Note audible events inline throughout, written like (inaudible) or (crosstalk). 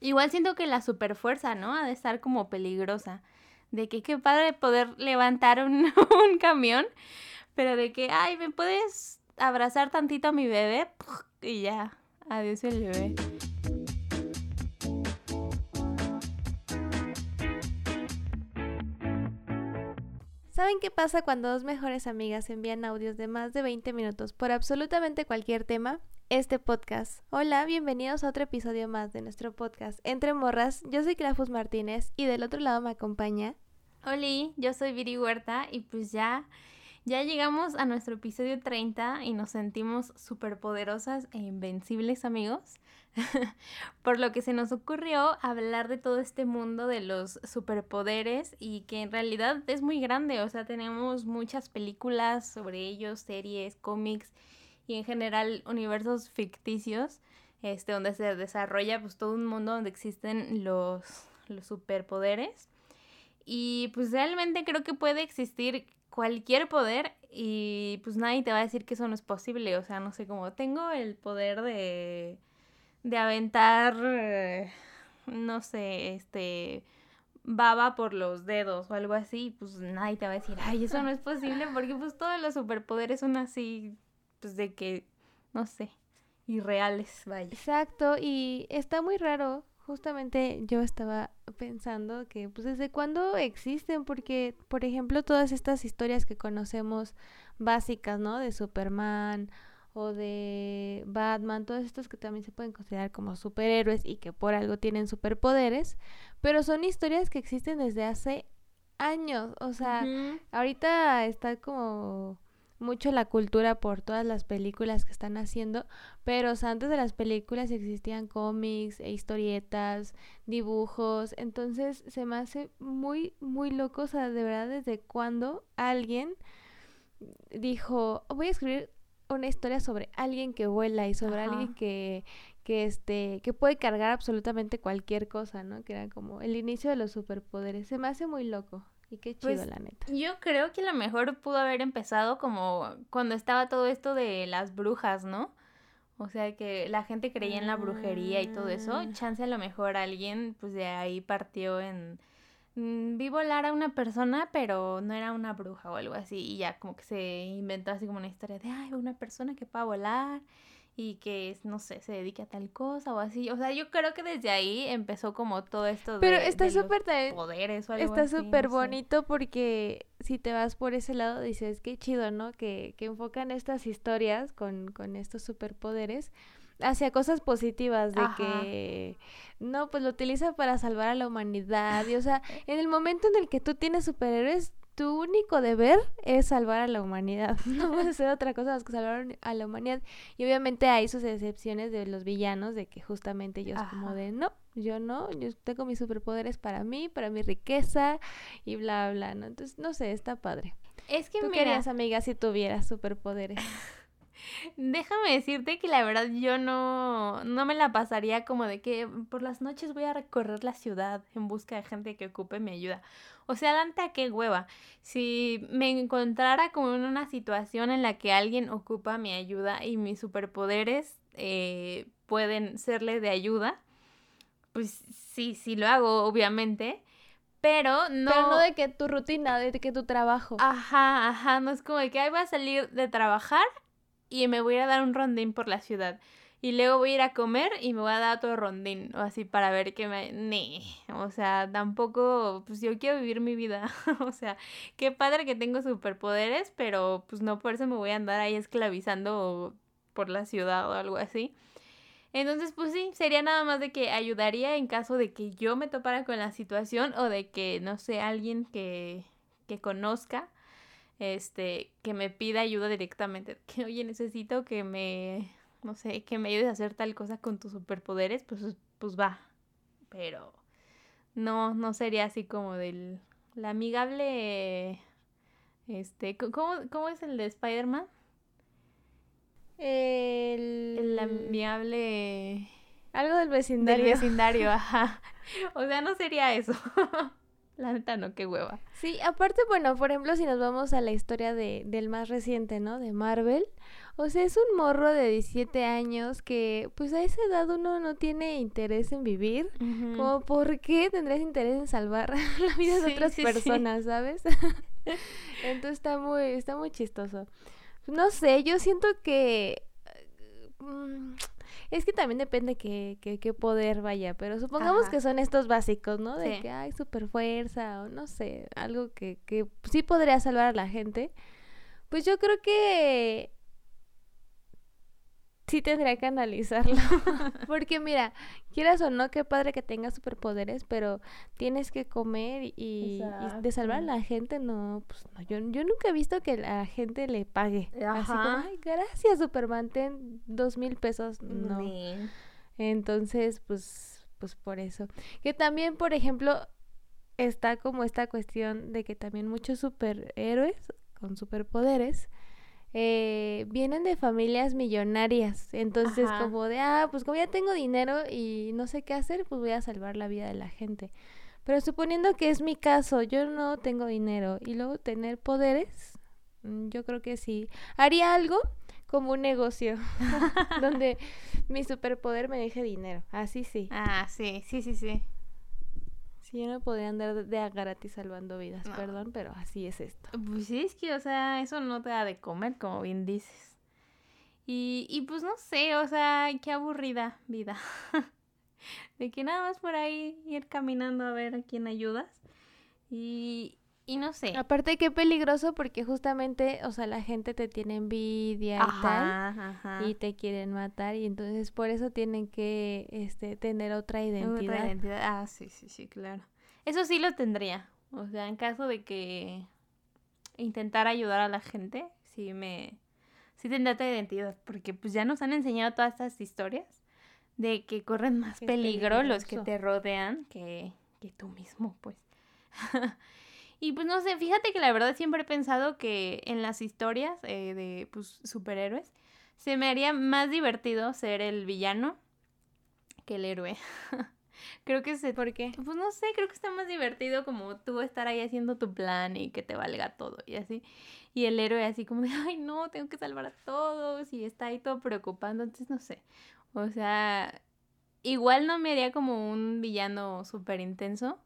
Igual siento que la superfuerza, ¿no? Ha de estar como peligrosa. De que qué padre poder levantar un, (laughs) un camión, pero de que, ay, ¿me puedes abrazar tantito a mi bebé? (laughs) Y ya, adiós el bebé. ¿Saben qué pasa cuando dos mejores amigas envían audios de más de 20 minutos por absolutamente cualquier tema? Este podcast. Hola, bienvenidos a otro episodio más de nuestro podcast Entre Morras. Yo soy Clafus Martínez y del otro lado me acompaña. Oli, yo soy Viri Huerta y pues ya, ya llegamos a nuestro episodio 30 y nos sentimos súper poderosas e invencibles amigos. (laughs) por lo que se nos ocurrió hablar de todo este mundo de los superpoderes y que en realidad es muy grande, o sea, tenemos muchas películas sobre ellos, series, cómics y en general universos ficticios, este, donde se desarrolla pues todo un mundo donde existen los, los superpoderes. Y pues realmente creo que puede existir cualquier poder y pues nadie te va a decir que eso no es posible, o sea, no sé, cómo tengo el poder de de aventar, no sé, este, baba por los dedos o algo así, pues nadie te va a decir, ay, eso no es posible, porque pues todos los superpoderes son así, pues de que, no sé, irreales, vaya. Exacto, y está muy raro. Justamente yo estaba pensando que, pues, ¿desde cuándo existen? Porque, por ejemplo, todas estas historias que conocemos básicas, ¿no? De Superman o de Batman, todos estos que también se pueden considerar como superhéroes y que por algo tienen superpoderes, pero son historias que existen desde hace años, o sea, ahorita está como mucho la cultura por todas las películas que están haciendo, pero antes de las películas existían cómics, e historietas, dibujos, entonces se me hace muy, muy loco, o sea, de verdad desde cuando alguien dijo, voy a escribir una historia sobre alguien que vuela y sobre alguien que, que, este, que puede cargar absolutamente cualquier cosa, ¿no? Que era como el inicio de los superpoderes. Se me hace muy loco. Y qué chido, pues, la neta. Yo creo que a lo mejor pudo haber empezado como cuando estaba todo esto de las brujas, ¿no? O sea, que la gente creía en la brujería y todo eso. Ah. Chance a lo mejor alguien, pues de ahí partió en Mm, vi volar a una persona, pero no era una bruja o algo así. Y ya como que se inventó así como una historia de, ay, una persona que pueda volar y que, no sé, se dedique a tal cosa o así. O sea, yo creo que desde ahí empezó como todo esto de, pero está súper poderes o algo Está súper bonito porque si te vas por ese lado dices, qué chido, ¿no? Que, que enfocan estas historias con, con estos superpoderes hacia cosas positivas de que no, pues lo utiliza para salvar a la humanidad. Y o sea, (laughs) en el momento en el que tú tienes superhéroes, tu único deber es salvar a la humanidad. (laughs) No vas a hacer otra cosa más que salvar a la humanidad. Y obviamente hay sus excepciones de los villanos, de que justamente ellos como de, no, yo no, yo tengo mis superpoderes para mí, para mi riqueza y bla, bla, ¿no? Entonces, no sé, está padre. Es que ¿Tú mira... querías, amiga, si tuvieras superpoderes? (laughs) Déjame decirte que la verdad yo no, no me la pasaría como de que por las noches voy a recorrer la ciudad en busca de gente que ocupe mi ayuda. O sea, Dante, a qué hueva. Si me encontrara como en una situación en la que alguien ocupa mi ayuda y mis superpoderes eh, pueden serle de ayuda, pues sí, sí lo hago, obviamente. Pero no. Pero no de que tu rutina, de que tu trabajo. Ajá, ajá. No es como de que ahí voy a salir de trabajar y me voy a dar un rondín por la ciudad. Y luego voy a ir a comer y me voy a dar otro rondín, o así para ver qué me... Nee, o sea, tampoco, pues yo quiero vivir mi vida, (laughs) o sea, qué padre que tengo superpoderes, pero pues no por eso me voy a andar ahí esclavizando por la ciudad o algo así. Entonces, pues sí, sería nada más de que ayudaría en caso de que yo me topara con la situación o de que, no sé, alguien que, que conozca este, que me pida ayuda directamente, (laughs) que oye, necesito que me, no sé, que me ayudes a hacer tal cosa con tus superpoderes, pues, pues va. Pero no, no sería así como del, la amigable, este, ¿cómo, cómo es el de Spider-Man? El... el amigable... Algo del vecindario. Del vecindario, (laughs) ajá. O sea, no sería eso. (laughs) La neta no, qué hueva. Sí, aparte, bueno, por ejemplo, si nos vamos a la historia de, del más reciente, ¿no? De Marvel. O sea, es un morro de 17 años que pues a esa edad uno no tiene interés en vivir. Como, ¿por qué tendrías interés en salvar (laughs) la vida de otras personas, sabes? (laughs) Entonces está muy, está muy chistoso. No sé, yo siento que... Mm, es que también depende qué, qué, poder vaya, pero supongamos que son estos básicos, ¿no? De que hay super fuerza o no sé, algo que, que sí podría salvar a la gente. Pues yo creo que sí tendría que analizarlo. (laughs) Porque mira, quieras o no, qué padre que tengas superpoderes, pero tienes que comer y, de salvar a la gente, no, pues no, yo, yo nunca he visto que la gente le pague. Así como, ay, gracias Superman, ten dos mil pesos. No. Entonces, pues, pues por eso. Que también, por ejemplo, está como esta cuestión de que también muchos superhéroes con superpoderes eh, vienen de familias millonarias. Entonces, como de, ah, pues como ya tengo dinero y no sé qué hacer, pues voy a salvar la vida de la gente. Pero suponiendo que es mi caso, yo no tengo dinero y luego tener poderes, mm, yo creo que sí. Haría algo como un negocio (laughs) (laughs) donde mi superpoder me deje dinero. Así sí. Ah, sí, sí, sí, sí. Sí, yo no podría andar de a gratis salvando vidas, perdón, pero así es esto. Pues sí, es que, o sea, eso no te da de comer, como bien dices. Y, y pues no sé, o sea, qué aburrida vida. (laughs) de que nada más por ahí ir caminando a ver a quién ayudas. Y, y no sé. Aparte qué peligroso porque justamente, o sea, la gente te tiene envidia y tal y te quieren matar y entonces por eso tienen que este tener otra identidad. Otra identidad. Ah, sí, sí, sí, claro. Eso sí lo tendría. O sea, en caso de que intentar ayudar a la gente, sí me sí tendría otra identidad, porque pues ya nos han enseñado todas estas historias de que corren más peligro los que te rodean que que tú mismo, pues. (laughs) Y pues no sé, fíjate que la verdad siempre he pensado que en las historias eh, de pues, superhéroes se me haría más divertido ser el villano que el héroe. (laughs) creo que se... ¿Por qué? Pues no sé, creo que está más divertido como tú estar ahí haciendo tu plan y que te valga todo y así. Y el héroe así como de, (laughs) ay no, tengo que salvar a todos y está ahí todo preocupando, entonces no sé. O sea, igual no me haría como un villano súper intenso,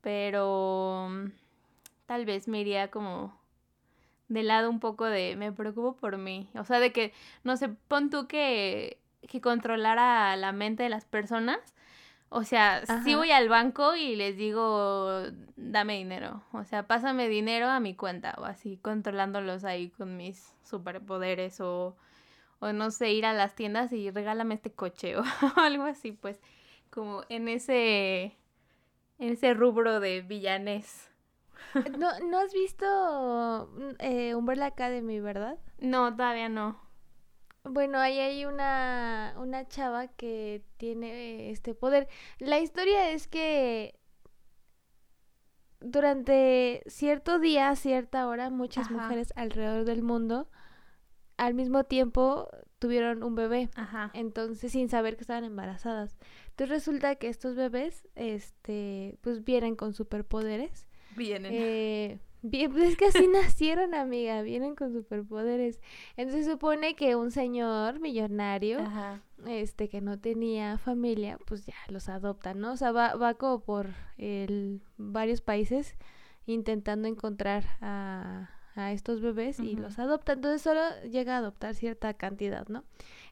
pero tal vez me iría como de lado un poco de me preocupo por mí. O sea, de que, no sé, pon tú que, que controlara la mente de las personas. O sea, si voy al banco y les digo, dame dinero. O sea, pásame dinero a mi cuenta. O así, controlándolos ahí con mis superpoderes. O, o no sé, ir a las tiendas y regálame este coche. (laughs) O algo así, pues. Como en ese. En ese rubro de villanes. (laughs) ¿No, ¿No has visto mm, eh, Umbrella Academy, verdad? No, todavía no. Bueno, ahí hay una, una chava que tiene este poder. La historia es que durante cierto día, cierta hora, muchas mujeres alrededor del mundo al mismo tiempo tuvieron un bebé. Ajá. Entonces, sin saber que estaban embarazadas. Entonces resulta que estos bebés, este, pues vienen con superpoderes Vienen. Eh, pues es que así (laughs) nacieron, amiga, vienen con superpoderes. Entonces se supone que un señor millonario, este, que no tenía familia, pues ya los adopta, ¿no? O sea, va, va como por el, varios países intentando encontrar a, a estos bebés y los adopta. Entonces solo llega a adoptar cierta cantidad, ¿no?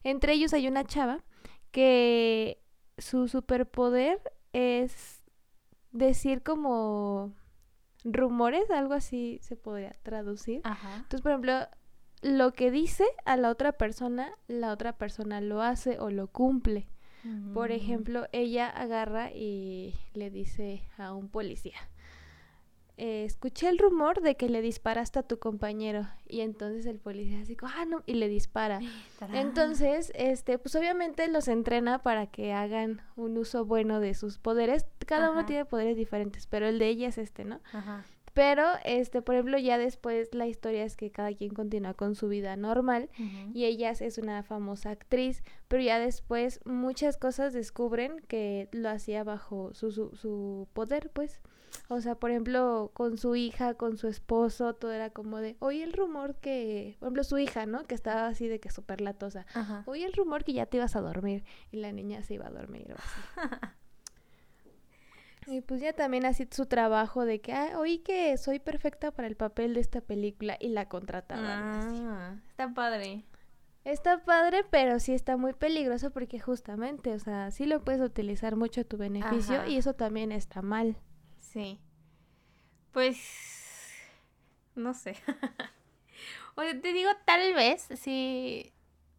Entre ellos hay una chava que su superpoder es decir como rumores, algo así se podría traducir. Entonces, por ejemplo, lo que dice a la otra persona, la otra persona lo hace o lo cumple. Por mm. ejemplo, ella agarra y le dice a un policía, eh, escuché el rumor de que le disparaste a tu compañero y entonces el policía así, ah, no, y le dispara. Entonces, este, pues obviamente los entrena para que hagan un uso bueno de sus poderes. Cada uno tiene poderes diferentes, pero el de ella es este, ¿no? Pero, este, por ejemplo, ya después la historia es que cada quien continúa con su vida normal y ella es una famosa actriz, pero ya después muchas cosas descubren que lo hacía bajo su, su, su poder, pues. O sea, por ejemplo, con su hija, con su esposo, todo era como de, oye el rumor que, por ejemplo, su hija, ¿no? Que estaba así de que súper latosa. Oye el rumor que ya te ibas a dormir y la niña se iba a dormir o así. (laughs) Y pues ya también así su trabajo de que, ah, oí que soy perfecta para el papel de esta película y la contrataban. Ah, está padre. Está padre, pero sí está muy peligroso porque justamente, o sea, sí lo puedes utilizar mucho a tu beneficio y eso también está mal. Sí. Pues, no sé. (laughs) o sea, te digo, tal vez sí,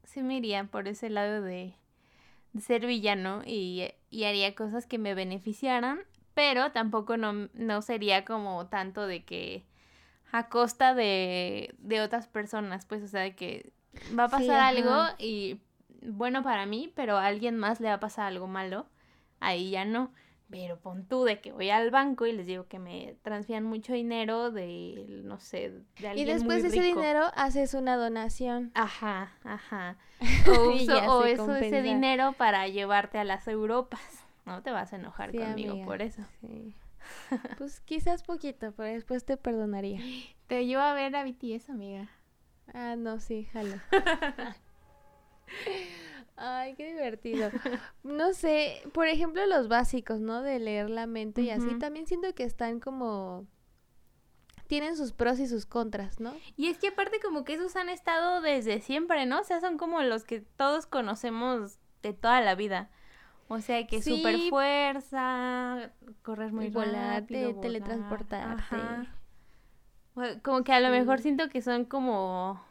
sí me iría por ese lado de, ser villano y, y haría cosas que me beneficiaran, pero tampoco no, no sería como tanto de que a costa de, de otras personas, pues, o sea, de que va a pasar algo y bueno para mí, pero a alguien más le va a pasar algo malo, ahí ya no. Pero pon tú de que voy al banco y les digo que me transfieran mucho dinero de, no sé, de alguien Y después de ese dinero haces una donación. Ajá, ajá. (laughs) O uso, o eso, ese dinero para llevarte a las Europas. No te vas a enojar conmigo por eso. Sí. Pues quizás poquito, pero después te perdonaría. (gasps) Te llevo a ver a BTS, amiga. Ah, no, sí, jalo. (laughs) Ay, qué divertido. No sé, por ejemplo, los básicos, ¿no? De leer la mente y así, también siento que están como... Tienen sus pros y sus contras, ¿no? Y es que aparte como que esos han estado desde siempre, ¿no? O sea, son como los que todos conocemos de toda la vida. O sea, que super fuerza, correr muy rápido, teletransportarte. Como que a lo mejor siento que son como,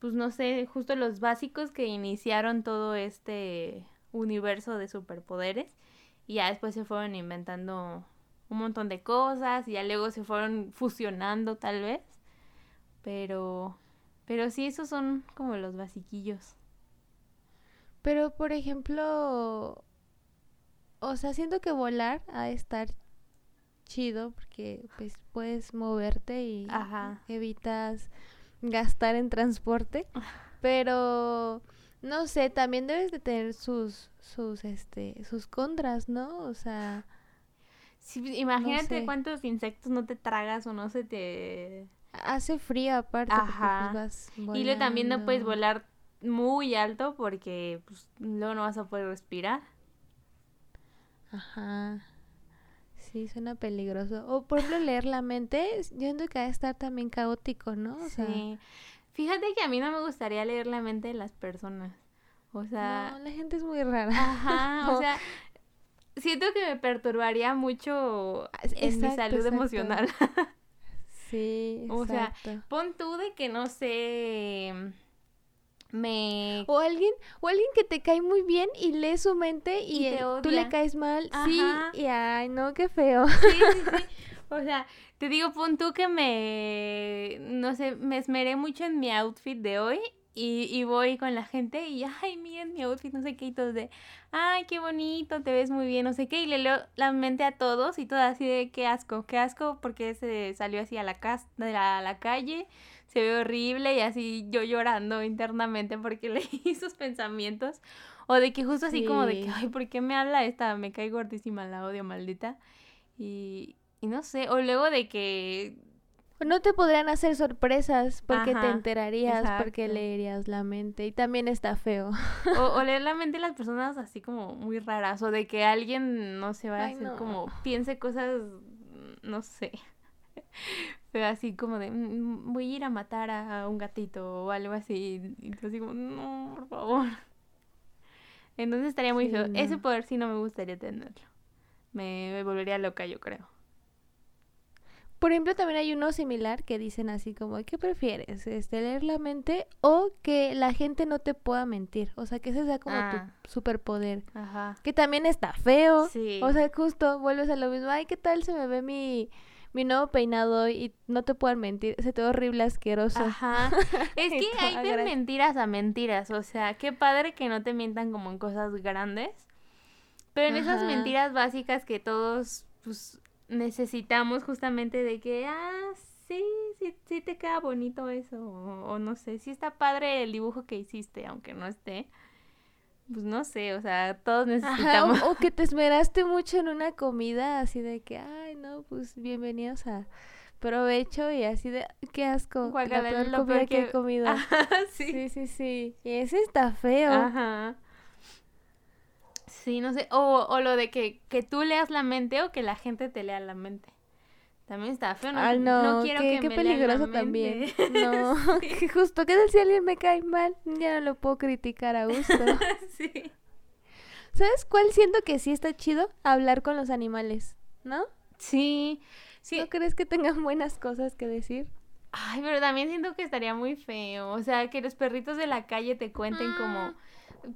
pues no sé, justo los básicos que iniciaron todo este universo de superpoderes y ya después se fueron inventando un montón de cosas y ya luego se fueron fusionando tal vez. Pero, pero sí, esos son como los basiquillos. Pero, por ejemplo, o sea, siento que volar ha de estar chido porque pues puedes moverte y evitas gastar en transporte, pero no sé, también debes de tener sus sus este sus contras, ¿no? O sea, imagínate cuántos insectos no te tragas o no se te hace frío aparte pues, vas y luego también no puedes volar muy alto porque pues, luego no vas a poder respirar. Ajá. Sí, suena peligroso. O por ejemplo leer la mente, yo entiendo que va a estar también caótico, ¿no? sí. Fíjate que a mí no me gustaría leer la mente de las personas. O sea... No, la gente es muy rara. Ajá, (laughs) o sea, siento que me perturbaría mucho en mi salud emocional. (laughs) sí, exacto. O sea, pon tú de que no sé me o alguien o alguien que te cae muy bien y lee su mente y, tú le caes mal sí y ay no qué feo. Sí, sí, sí. (laughs) o sea te digo pon tú que me no sé me esmeré mucho en mi outfit de hoy y, y voy con la gente y ay miren mi outfit no sé qué y todos de ay qué bonito te ves muy bien no sé qué y le leo la mente a todos y todo así de qué asco qué asco porque se salió así a la casa de la, la calle se ve horrible y así yo llorando internamente porque (laughs) leí sus pensamientos. O de que justo así como de que, ay, ¿por qué me habla esta? Me cae gordísima, la odio, maldita. Y, y no sé, o luego de que... No te podrían hacer sorpresas porque te enterarías, porque leerías la mente. Y también está feo. (laughs) O, leer la mente de las personas así como muy raras. O de que alguien, no se va a hacer como piense cosas, no sé. Pero así como de, mm, mm, voy a ir a matar a un gatito o algo así. Y tú así como, no, por favor. (laughs) Entonces estaría muy feo. Ese poder sí no me gustaría tenerlo. Me, volvería loca, yo creo. Por ejemplo, también hay uno similar que dicen así como, ¿qué prefieres? Este, leer la mente o que la gente no te pueda mentir. O sea, que ese sea como tu ah. superpoder. Ajá. Que también está feo. Sí. O sea, justo vuelves a lo mismo. Ay, ¿qué tal se me ve mi mi nuevo peinado y no te puedo mentir, se te ve horrible, asqueroso. Ajá. (laughs) Es que hay de mentiras a mentiras, o sea, qué padre que no te mientan como en cosas grandes, pero en esas mentiras básicas que todos, pues, necesitamos justamente de que, ah, sí, sí, sí te queda bonito eso, o, no sé, sí está padre el dibujo que hiciste, aunque no esté. Pues no sé, o sea, todos necesitamos. o, que te esmeraste mucho en una comida, así de que, ay, no, pues bienvenidos a provecho y así de, qué asco, la peor comida que... he comido. (laughs) sí. sí, sí, sí. Y ese está feo. Ajá. Sí, no sé. O, o lo de que, que tú leas la mente o que la gente te lea la mente. También está feo. No, no, quiero qué, que qué peligroso también. (laughs) No, (laughs) justo, ¿qué tal si alguien me cae mal? Ya no lo puedo criticar a gusto. sí. ¿Sabes cuál siento que sí está chido? Hablar con los animales, ¿no? Sí, sí. ¿No crees que tengan buenas cosas que decir? Ay, pero también siento que estaría muy feo. O sea, que los perritos de la calle te cuenten como ah.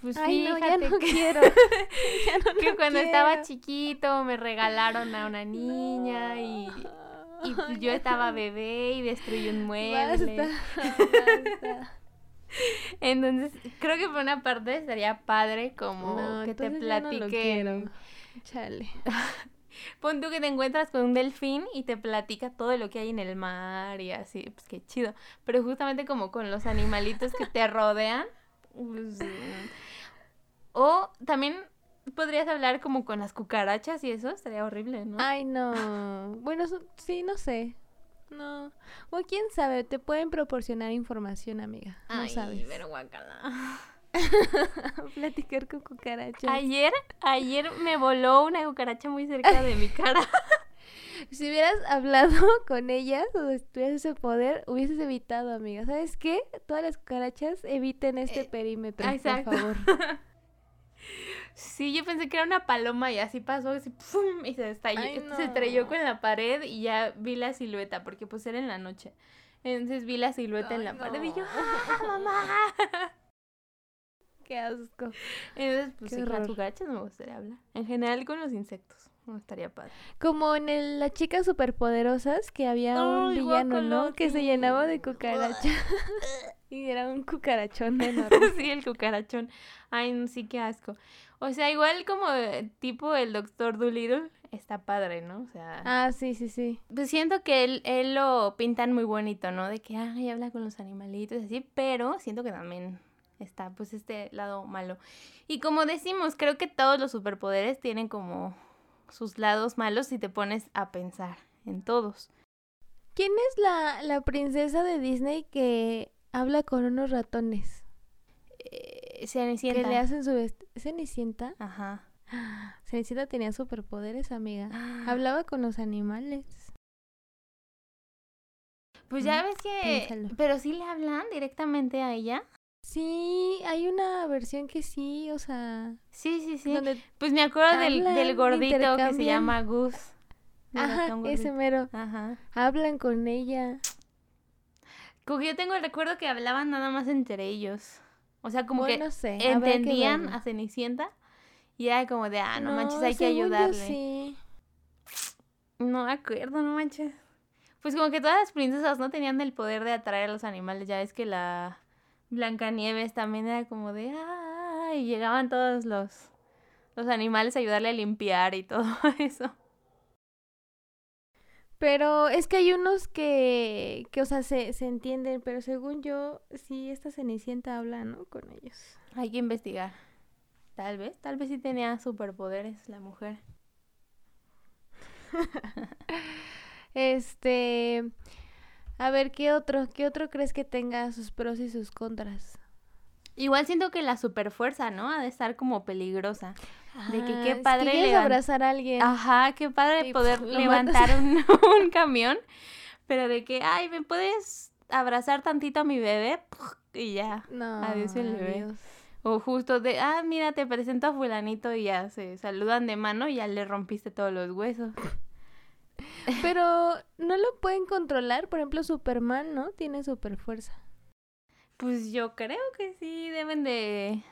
Pues Ay, no, ya no quiero. (laughs) que cuando estaba chiquito me regalaron a una niña y, y pues (laughs) yo estaba bebé y destruí un mueble. Basta, (laughs) Entonces, creo que por una parte sería padre como que te platiquen. Chale. Pon tú que te encuentras con un delfín y te platica todo lo que hay en el mar y así, pues qué chido. Pero justamente como con los animalitos que te rodean, pues, (laughs) o también podrías hablar como con las cucarachas y eso estaría horrible, ¿no? Ay, no. (laughs) bueno, sí, no sé. No. O quién sabe, te pueden proporcionar información, amiga. No Ay, sabes. pero guacala. (laughs) Platicar con cucarachas. Ayer, ayer me voló una cucaracha muy cerca de mi cara. (laughs) si hubieras hablado (laughs) con ellas o tuvieras ese poder, hubieses evitado, amiga. ¿Sabes qué? Todas las cucarachas eviten este eh, perímetro, por favor. Sí, yo pensé que era una paloma y así pasó, así, ¡pum! y se estalló, se estrelló con la pared y ya vi la silueta, porque pues era en la noche. Entonces vi la silueta en la pared y yo, ¡ah, mamá! (laughs) Qué asco. Entonces, pues con las cucarachas no me gustaría hablar. En general con los insectos. No estaría padre. Como en el, las chicas superpoderosas, que había un villano, ¿no? Que se llenaba de cucaracha. (laughs) y era un cucarachón (laughs) enorme. sí, el cucarachón. Ay, sí, qué asco. O sea, igual como tipo el Doctor Dolittle, está padre, ¿no? O sea... Ah, sí, sí, sí. Pues siento que él, él lo pintan muy bonito, ¿no? De que, ay, habla con los animalitos, así, pero siento que también está, pues, este lado malo. Y como decimos, creo que todos los superpoderes tienen como sus lados malos si te pones a pensar en todos. ¿Quién es la, la princesa de Disney que habla con unos ratones? Eh, Cenicienta. Que le hacen su ¿Cenicienta? Ajá. (gasps) Cenicienta tenía superpoderes, amiga. (gasps) Hablaba con los animales. Pues ya ves que... Pero sí le hablan directamente a ella. Sí, hay una versión que sí, o sea. Sí, sí, sí. Pues me acuerdo del, del gordito que se llama Gus. Ajá, ese mero. Ajá. Hablan con ella. Como que yo tengo el recuerdo que hablaban nada más entre ellos. O sea, como que entendían a Cenicienta y era como de, ah, no, manches, hay que ayudarle. Sí. No me acuerdo, no manches. Pues como que todas las princesas no tenían el poder de atraer a los animales. Ya es que la Blancanieves también era como de, ah, y llegaban todos los, los animales a ayudarle a limpiar y todo (laughs) eso. Pero es que hay unos que, que o sea, se, se entienden, pero según yo, sí, esta Cenicienta habla, ¿no? Con ellos. Hay que investigar. Tal vez, tal vez sí tenía superpoderes la mujer. (laughs) este, a ver, ¿qué otro? ¿Qué otro crees que tenga sus pros y sus contras? Igual siento que la superfuerza, ¿no? Ha de estar como peligrosa. de que qué ah, padre abrazar a alguien. Ajá, qué padre poder (laughs) levantar un, (laughs) un, camión, pero de que, ay, ¿me puedes abrazar tantito a mi bebé? (laughs) Y ya. No. Adiós el bebé. O justo de, ah, mira, te presento a fulanito y ya se saludan de mano y ya le rompiste todos los huesos. (laughs) Pero no lo pueden controlar. Por ejemplo, Superman, ¿no? Tiene super fuerza. Pues yo creo que sí, deben de,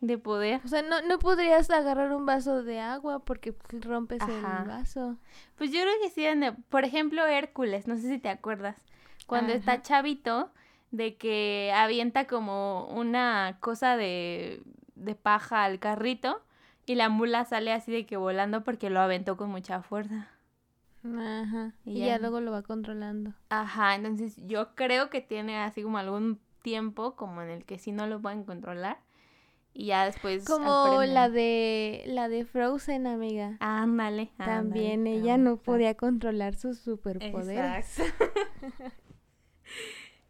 de poder. O sea, no, no podrías agarrar un vaso de agua porque pues, rompes el vaso. Pues yo creo que sí, por ejemplo, Hércules, no sé si te acuerdas, cuando está chavito, de que avienta como una cosa de, de paja al carrito y la mula sale así de que volando porque lo aventó con mucha fuerza. Ajá. Y ya. ya luego lo va controlando. Ajá, entonces yo creo que tiene así como algún tiempo como en el que sí no lo pueden controlar y ya después Como aprenden. la de la de Frozen, amiga. Ándale, También ándale, ella no podía controlar sus superpoderes. Exacto. (laughs)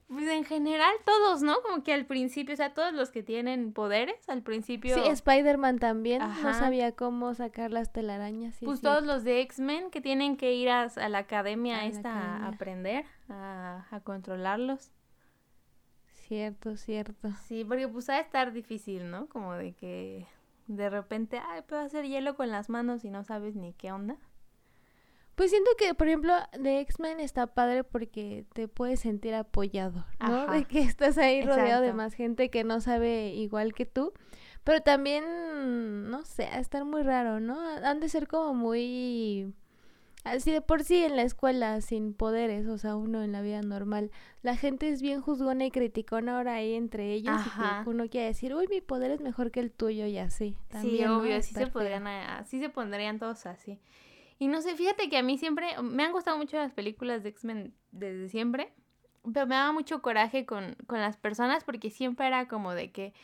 pues en general todos, ¿no? Como que al principio, o sea, todos los que tienen poderes, al principio, Sí, Spider-Man también no sabía cómo sacar las telarañas. sí, pues sí. todos los de X-Men que tienen que ir a, a la academia A la esta a aprender, a, a controlarlos. Cierto, cierto. Sí, porque pues ha estar difícil, ¿no? Como de que de repente, ay, puedo hacer hielo con las manos y no sabes ni qué onda. Pues siento que, por ejemplo, de X-Men está padre porque te puedes sentir apoyado, ¿no? Ajá. De que estás ahí rodeado de más gente que no sabe igual que tú. Pero también, no sé, a estar muy raro, ¿no? Han de ser como muy... Así de por sí en la escuela, sin poderes, o sea, uno en la vida normal. La gente es bien juzgona y criticona ahora ahí entre ellos. Y Ajá. que uno quiere decir, uy, mi poder es mejor que el tuyo y así. sí, obvio, Va a sí se podrían, a- sí se pondrían todos así. Y no sé, fíjate que a mí siempre, me han gustado mucho las películas de X-Men desde siempre, pero me daba mucho coraje con, con las personas porque siempre era como de que,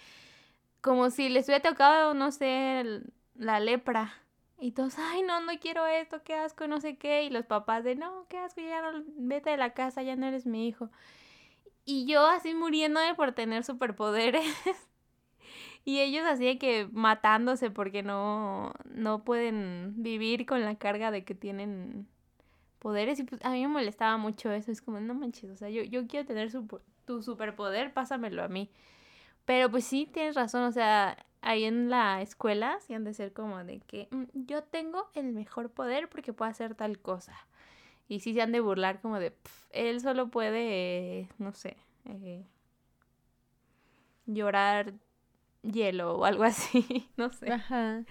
como si les hubiera tocado, no sé, la lepra. Y todos, ay, no, no quiero esto, qué asco, no sé qué. Y los papás de, no, qué asco, ya no, vete de la casa, ya no eres mi hijo. Y yo así muriéndome por tener superpoderes. Y ellos así de que matándose porque no, no pueden vivir con la carga de que tienen poderes. Y pues a mí me molestaba mucho eso. Es como, no manches, o sea, yo, yo quiero tener tu superpoder, pásamelo a mí. Pero pues sí, tienes razón, o sea, ahí en la escuela sí han de ser como de que "Mm, yo tengo el mejor poder porque puedo hacer tal cosa. Y sí se han de burlar como de, "Pf, él solo puede, no sé, eh, llorar hielo o algo (laughs) así, no sé. Ajá.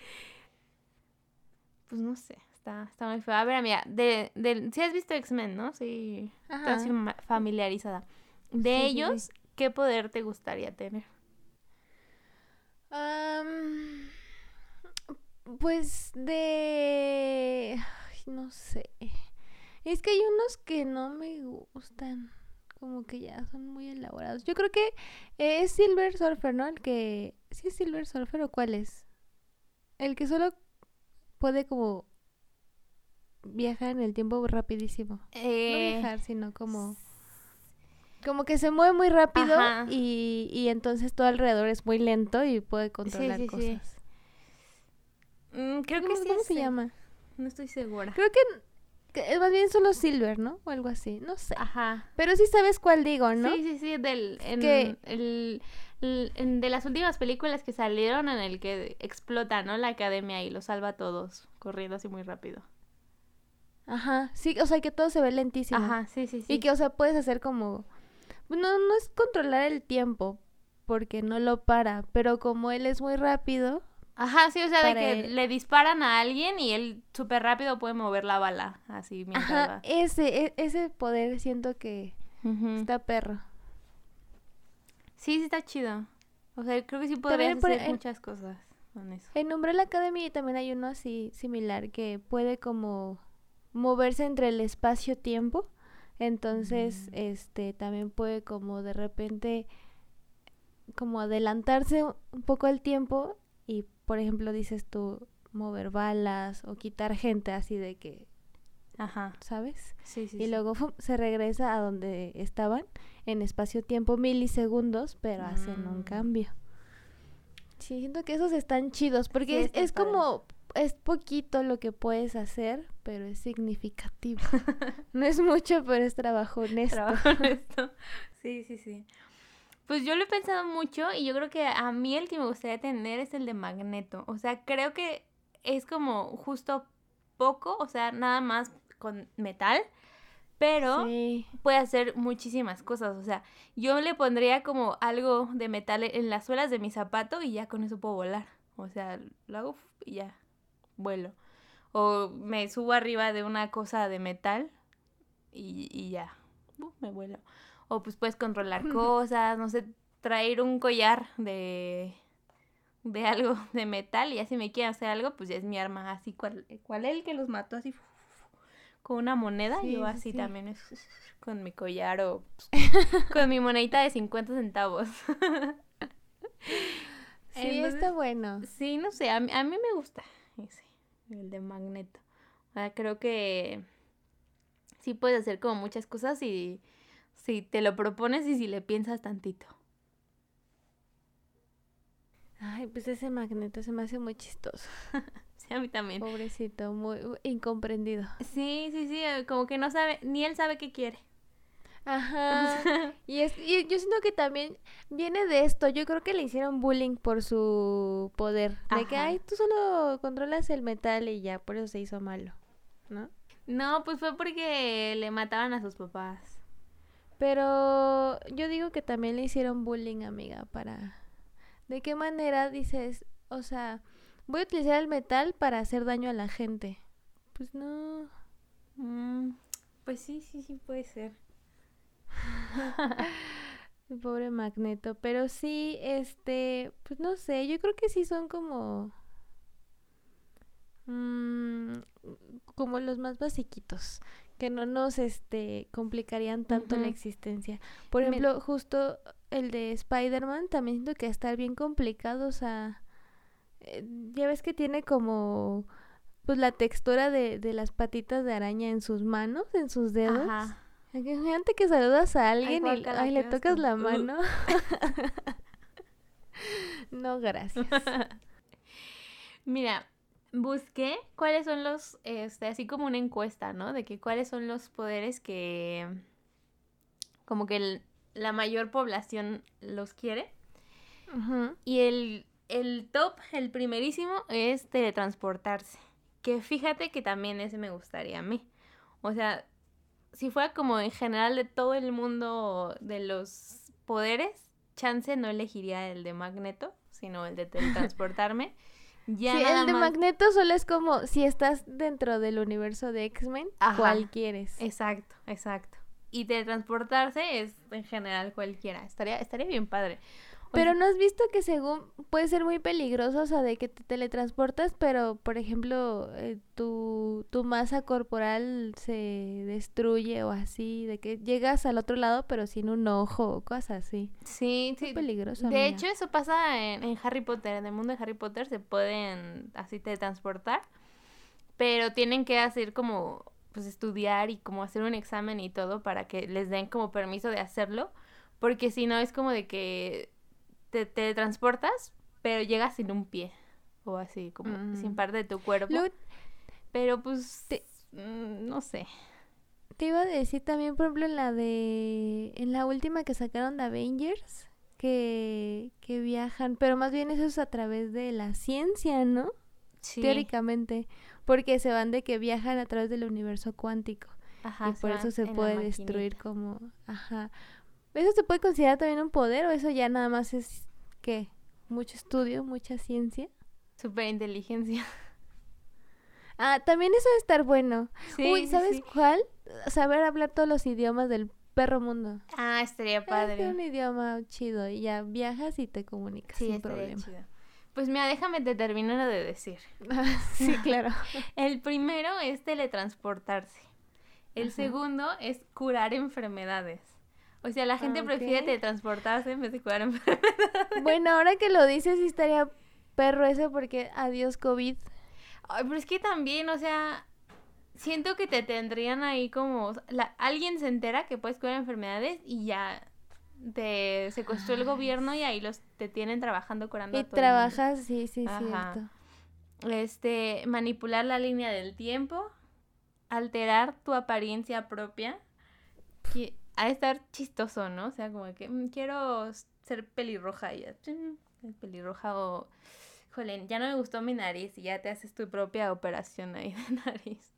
Pues no sé, está, está muy feo. A ver, amiga, de, de, si has visto X-Men, ¿no? Sí, estás Ajá. fam- familiarizada. De Sí, sí, sí. ellos, ¿qué poder te gustaría tener? Pues de... ay, no sé. Es que hay unos que no me gustan. Como que ya son muy elaborados. Yo creo que es Silver Surfer, ¿no? El que... ¿Sí es Silver Surfer o cuál es? El que solo puede como viajar en el tiempo rapidísimo. No Eh, viajar, sino como... Como que se mueve muy rápido y, y entonces todo alrededor es muy lento y puede controlar sí, sí. cosas. mm, creo que ¿Cómo, sí cómo se llama? No estoy segura. Creo que, que es más bien solo Silver, ¿no? O algo así, no sé. Ajá. Pero sí sabes cuál digo, ¿no? Sí, sí, sí, del, en, que- el, de las últimas películas que salieron en el que explota, ¿no? La academia y lo salva a todos, corriendo así muy rápido. Ajá, sí, o sea que todo se ve lentísimo. Ajá, sí, sí, sí. Y que, o sea, puedes hacer como... No, no es controlar el tiempo, porque no lo para, pero como él es muy rápido, Ajá, sí, o sea, de que él- le disparan a alguien y él súper rápido puede mover la bala, así mientras ajá, va. ese, e- ese poder siento que está perro. Sí, sí está chido. O sea, creo que sí podrías hacer en- muchas cosas con eso. En Umbrella Academy también hay uno así similar que puede como moverse entre el espacio-tiempo. Entonces, Mm. este también puede como de repente como adelantarse un poco al tiempo y por ejemplo dices tú mover balas o quitar gente así de que, Ajá. ¿sabes? Sí, sí. y sí. luego ¡fum! se regresa a donde estaban en espacio-tiempo milisegundos, pero hacen un Mm. cambio. Sí, siento que esos están chidos porque es, es como es poquito lo que puedes hacer, pero es significativo. (laughs) no es mucho, pero es trabajo honesto. Trabajo (laughs) en esto. Sí, sí, sí. Pues yo lo he pensado mucho y yo creo que a mí el que me gustaría tener es el de Magneto. O sea, creo que es como justo poco, o sea, nada más con metal, pero Sí. puede hacer muchísimas cosas. O sea, yo le pondría como algo de metal en las suelas de mi zapato y ya con eso puedo volar. O sea, lo hago y ya, vuelo. O me subo arriba de una cosa de metal y, y ya, uf, me vuelo. O pues puedes controlar (laughs) cosas, no sé, traer un collar de, de algo (laughs) de metal y ya si me quieren hacer algo, pues ya es mi arma, así cual, cual él que los mató, así con una moneda, Sí, yo sí, así sí. también (laughs) con mi collar o pues, (laughs) con mi monedita de 50 centavos. Sí, Entonces, está bueno. Sí, no sé, a mí, a mí me gusta ese, el de magneto. O sea, creo que sí puedes hacer como muchas cosas si, si te lo propones y si le piensas tantito. Ay, pues ese magneto se me hace muy chistoso. (laughs) Sí, a mí también. Pobrecito, muy incomprendido. Sí, sí, sí, eh, como que no sabe, ni él sabe qué quiere. Ajá. (laughs) Y, es, y yo siento que también viene de esto. Yo creo que le hicieron bullying por su poder. De que, ay, tú solo controlas el metal y ya, por eso se hizo malo. ¿No? No, pues fue porque le mataban a sus papás. Pero yo digo que también le hicieron bullying, amiga, para... ¿De qué manera dices, o sea, voy a utilizar el metal para hacer daño a la gente? Pues no. Mm, pues sí, sí, sí puede ser. (laughs) El pobre Magneto. Pero sí, este, pues no sé, yo creo que sí son como... mm, como los más basiquitos, que no nos, este, complicarían tanto la existencia. Por Me- ejemplo, justo el de Spider-Man también siento que estar bien complicado, o sea, eh, ya ves que tiene como, pues la textura de, de las patitas de araña en sus manos, en sus dedos. Ajá. Imagínate que saludas a alguien y ay, le qué tocas la mano. (laughs) (laughs) no, gracias. (laughs) Mira, busqué cuáles son los, este, así como una encuesta, ¿no? De que cuáles son los poderes que, como que el- la mayor población los quiere. Y el, el top, el primerísimo, es teletransportarse. Que fíjate que también ese me gustaría a mí. O sea, si fuera como en general de todo el mundo de los poderes, chance no elegiría el de Magneto, sino el de teletransportarme. (laughs) Ya Sí, el de más- Magneto solo es como si estás dentro del universo de X-Men. ¿cuál quieres? Exacto, exacto. Y teletransportarse es en general cualquiera. Estaría, estaría bien padre. O Pero sea, no has visto que según puede ser muy peligroso, o sea, de que te teletransportas, pero por ejemplo, eh, tu, tu masa corporal se destruye o así, de que llegas al otro lado pero sin un ojo o cosas así. sí, sí. peligroso. De amiga. hecho, eso pasa en, en Harry Potter. En el mundo de Harry Potter se pueden así teletransportar, pero tienen que hacer como, pues estudiar y como hacer un examen y todo para que les den como permiso de hacerlo, porque si no es como de que te teletransportas, pero llegas sin un pie o así, como Mm. sin parte de tu cuerpo. Pero pues, Te- mm, no sé. te iba a decir también, por ejemplo, en la de, en la última que sacaron de Avengers, que, que viajan, pero más bien eso es a través de la ciencia, ¿no? Sí. Teóricamente, porque se van de que viajan a través del universo cuántico. Ajá, y por eso se puede destruir como, ajá. ¿Eso se puede considerar también un poder o eso ya nada más es, qué? Mucho estudio, mucha ciencia. Superinteligencia. (laughs) Ah, también eso de estar bueno. Sí, Uy, ¿sabes sí. cuál? Saber hablar todos los idiomas del perro mundo. Ah, estaría Es padre. un idioma chido y ya viajas y te comunicas Sí, sin problema. chido. Pues mira, déjame te termino lo de decir. (laughs) sí, claro. (laughs) El primero es teletransportarse. El Ajá. segundo es curar enfermedades. O sea, la gente Ah, prefiere ok. teletransportarse en vez de curar enfermedades. bueno, ahora que lo dices, sí estaría perro eso porque adiós COVID. Ay, pero es que también, o sea, siento que te tendrían ahí como... la- alguien se entera que puedes curar enfermedades y ya te secuestró el gobierno y ahí los te tienen trabajando curando Y a todo el trabajas, sí, sí, Ajá. cierto. este, manipular la línea del tiempo, alterar tu apariencia propia, que ha de estar chistoso, ¿no? O sea, como que "Mm, quiero ser pelirroja y ya, "Chin, es pelirroja o, jolín, ya no me gustó mi nariz y ya te haces tu propia operación ahí de (laughs) nariz.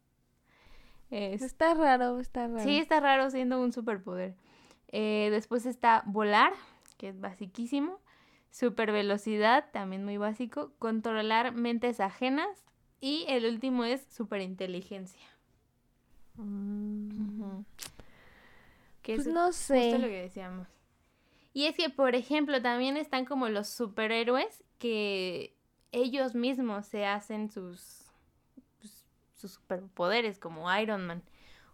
Es- Está raro, está raro. Sí, está raro siendo un superpoder. Eh, después está volar, que es basiquísimo. Super velocidad, también muy básico. Controlar mentes ajenas. Y el último es superinteligencia. Mm. Que Pues es no justo lo sé. que decíamos. Y es que, por ejemplo, también están como los superhéroes que ellos mismos se hacen sus, pues, sus superpoderes, como Iron Man.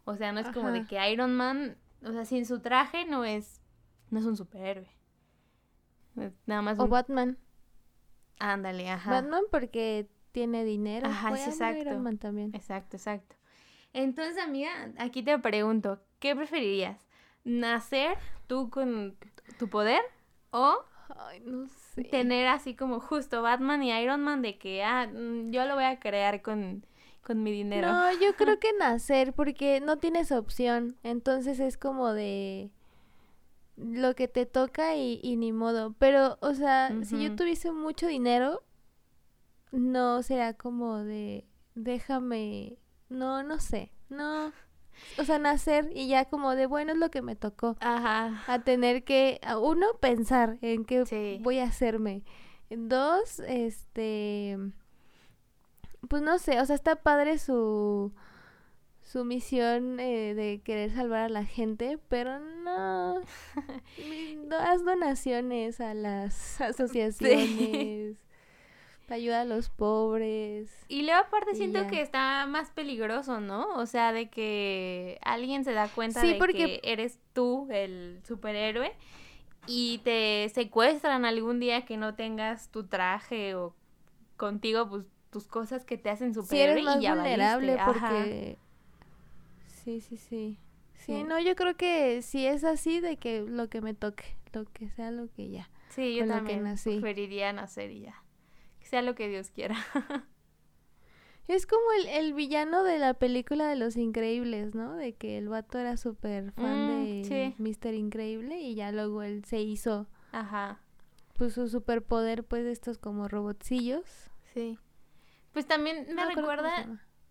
O sea, no es como de que Iron Man, o sea, sin su traje no es, no es un superhéroe. Nada más. O Batman. Ándale, ajá. Batman porque tiene dinero. Ajá, sí, exacto. Iron Man también. Exacto, exacto. Entonces, amiga, aquí te pregunto, ¿qué preferirías? ¿Nacer tú con tu poder o Ay, no sé. tener así como justo Batman y Iron Man de que, ah, mm, yo lo voy a crear con, con mi dinero? No, yo (laughs) creo que nacer porque no tienes opción. Entonces es como de lo que te toca y, y ni modo. Pero, o sea, si yo tuviese mucho dinero, no será como de déjame, no, no sé, no. O sea, nacer y ya como de bueno es lo que me tocó. Ajá. A tener que, a uno, pensar en qué Sí. voy a hacerme. Dos, este, pues no sé, o sea, está padre su, su misión eh, de querer salvar a la gente, pero no, (laughs) haz donaciones a las (laughs) asociaciones, ayuda a los pobres. Y luego aparte Y siento ya. que está más peligroso, ¿no? O sea, de que alguien se da cuenta Sí, de porque- que eres tú el superhéroe y te secuestran algún día que no tengas tu traje o contigo pues tus cosas que te hacen Si superhéroe eres más y ya vulnerable valiste. Porque... Sí, sí, sí. Sí, Sí. no, yo creo que si es así de que lo que me toque, lo que sea lo que ya. Sí, yo con lo que también preferiría nacer y ya. Que sea lo que Dios quiera. (laughs) Es como el, el villano de la película de Los Increíbles, ¿no? De que el vato era súper fan Mm, de sí. Mr. Increíble y ya luego él se hizo Ajá. pues su superpoder pues de estos como robotcillos. Sí. Pues también me No recuerda,